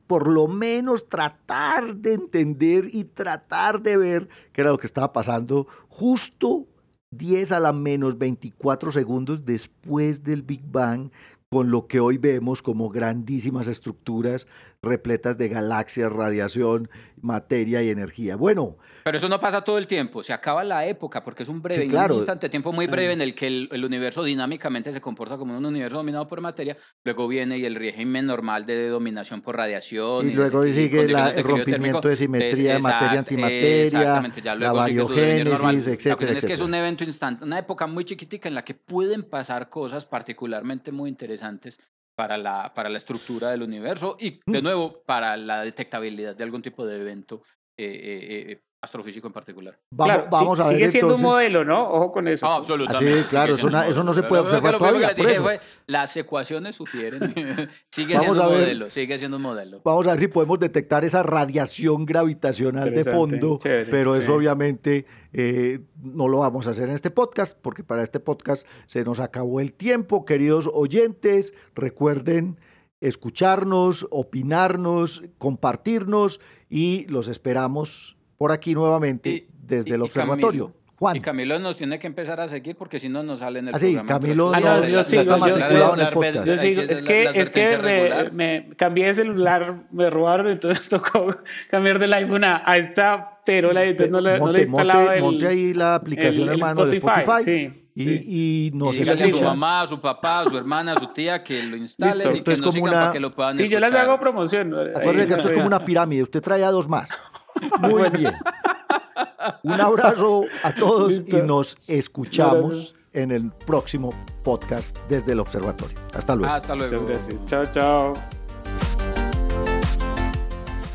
S1: por lo menos tratar de entender y tratar de ver qué era lo que estaba pasando justo 10 a la menos 24 segundos después del Big Bang, con lo que hoy vemos como grandísimas estructuras repletas de galaxias, radiación, materia y energía. Bueno.
S5: Pero eso no pasa todo el tiempo, se acaba la época porque es un breve, un instante tiempo muy breve en el que el, universo dinámicamente se comporta como un universo dominado por materia, luego viene y el régimen normal de dominación por radiación.
S1: Y, luego sigue el rompimiento de simetría de materia antimateria, la variogénesis, etcétera,
S5: Es que es un evento instante, una época muy chiquitica en la que pueden pasar cosas particularmente muy interesantes para la, para la estructura del universo y, de nuevo, para la detectabilidad de algún tipo de evento eh, eh, eh, astrofísico en particular.
S1: Vamos,
S2: Claro,
S1: vamos
S2: sí-
S1: a ver
S2: sigue siendo un modelo, ¿no? Ojo con eso.
S5: No,
S2: pues.
S5: absolutamente.
S1: Así, claro,
S5: sigue
S1: eso no se puede observar
S5: lo
S1: todavía,
S5: que
S1: por eso.
S5: fue, las ecuaciones sugieren. (laughs) sigue
S1: Vamos
S5: siendo un modelo, sigue siendo un modelo.
S1: Vamos a ver si podemos detectar esa radiación gravitacional de fondo,
S2: chévere,
S1: pero
S2: sí.
S1: eso obviamente eh, no lo vamos a hacer en este podcast, porque para este podcast se nos acabó el tiempo. Queridos oyentes, recuerden escucharnos, opinarnos, compartirnos y los esperamos por aquí nuevamente
S5: Y-
S1: desde
S5: y-
S1: el
S5: y
S1: observatorio.
S5: Camilo,
S1: Juan.
S5: Y Camilo nos tiene que empezar a seguir porque si no nos sale en el
S1: Ah, sí,
S5: programa.
S1: Camilo
S2: Ah, no,
S1: no,
S2: yo sigo,
S1: está
S2: yo-
S1: matriculado en el podcast.
S2: Yo sigo, es que,
S5: la
S2: es que me, me cambié de celular, me robaron, entonces (laughs) tocó cambiar del iPhone a, a esta perola y entonces no le, no le
S1: monte,
S2: he instalado
S1: monte-
S2: el,
S1: monte ahí la aplicación,
S2: el- el
S1: hermano, de
S2: Spotify,
S1: Spotify.
S2: sí,
S1: y,
S2: sí.
S1: y nos
S5: y dígale a su mamá, a su papá, a su hermana, a su tía que lo instalen
S2: Listo.
S5: y
S1: Esto
S5: que
S1: es
S5: nos
S1: como una-
S5: para que lo puedan
S2: Sí, yo les
S5: escuchar.
S2: hago promoción.
S1: Acuérdense que esto es como una pirámide. Usted trae a dos más. (laughs) Muy bien. Un abrazo a todos
S2: Listo.
S1: y nos escuchamos
S2: Gracias.
S1: en el próximo podcast desde el observatorio. Hasta luego.
S5: Hasta luego.
S2: Muchas gracias. Chao, chao.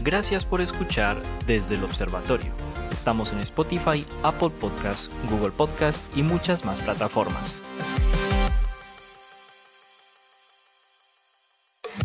S6: Gracias por escuchar desde el observatorio. Estamos en Spotify, Apple Podcast, Google Podcast y muchas más plataformas.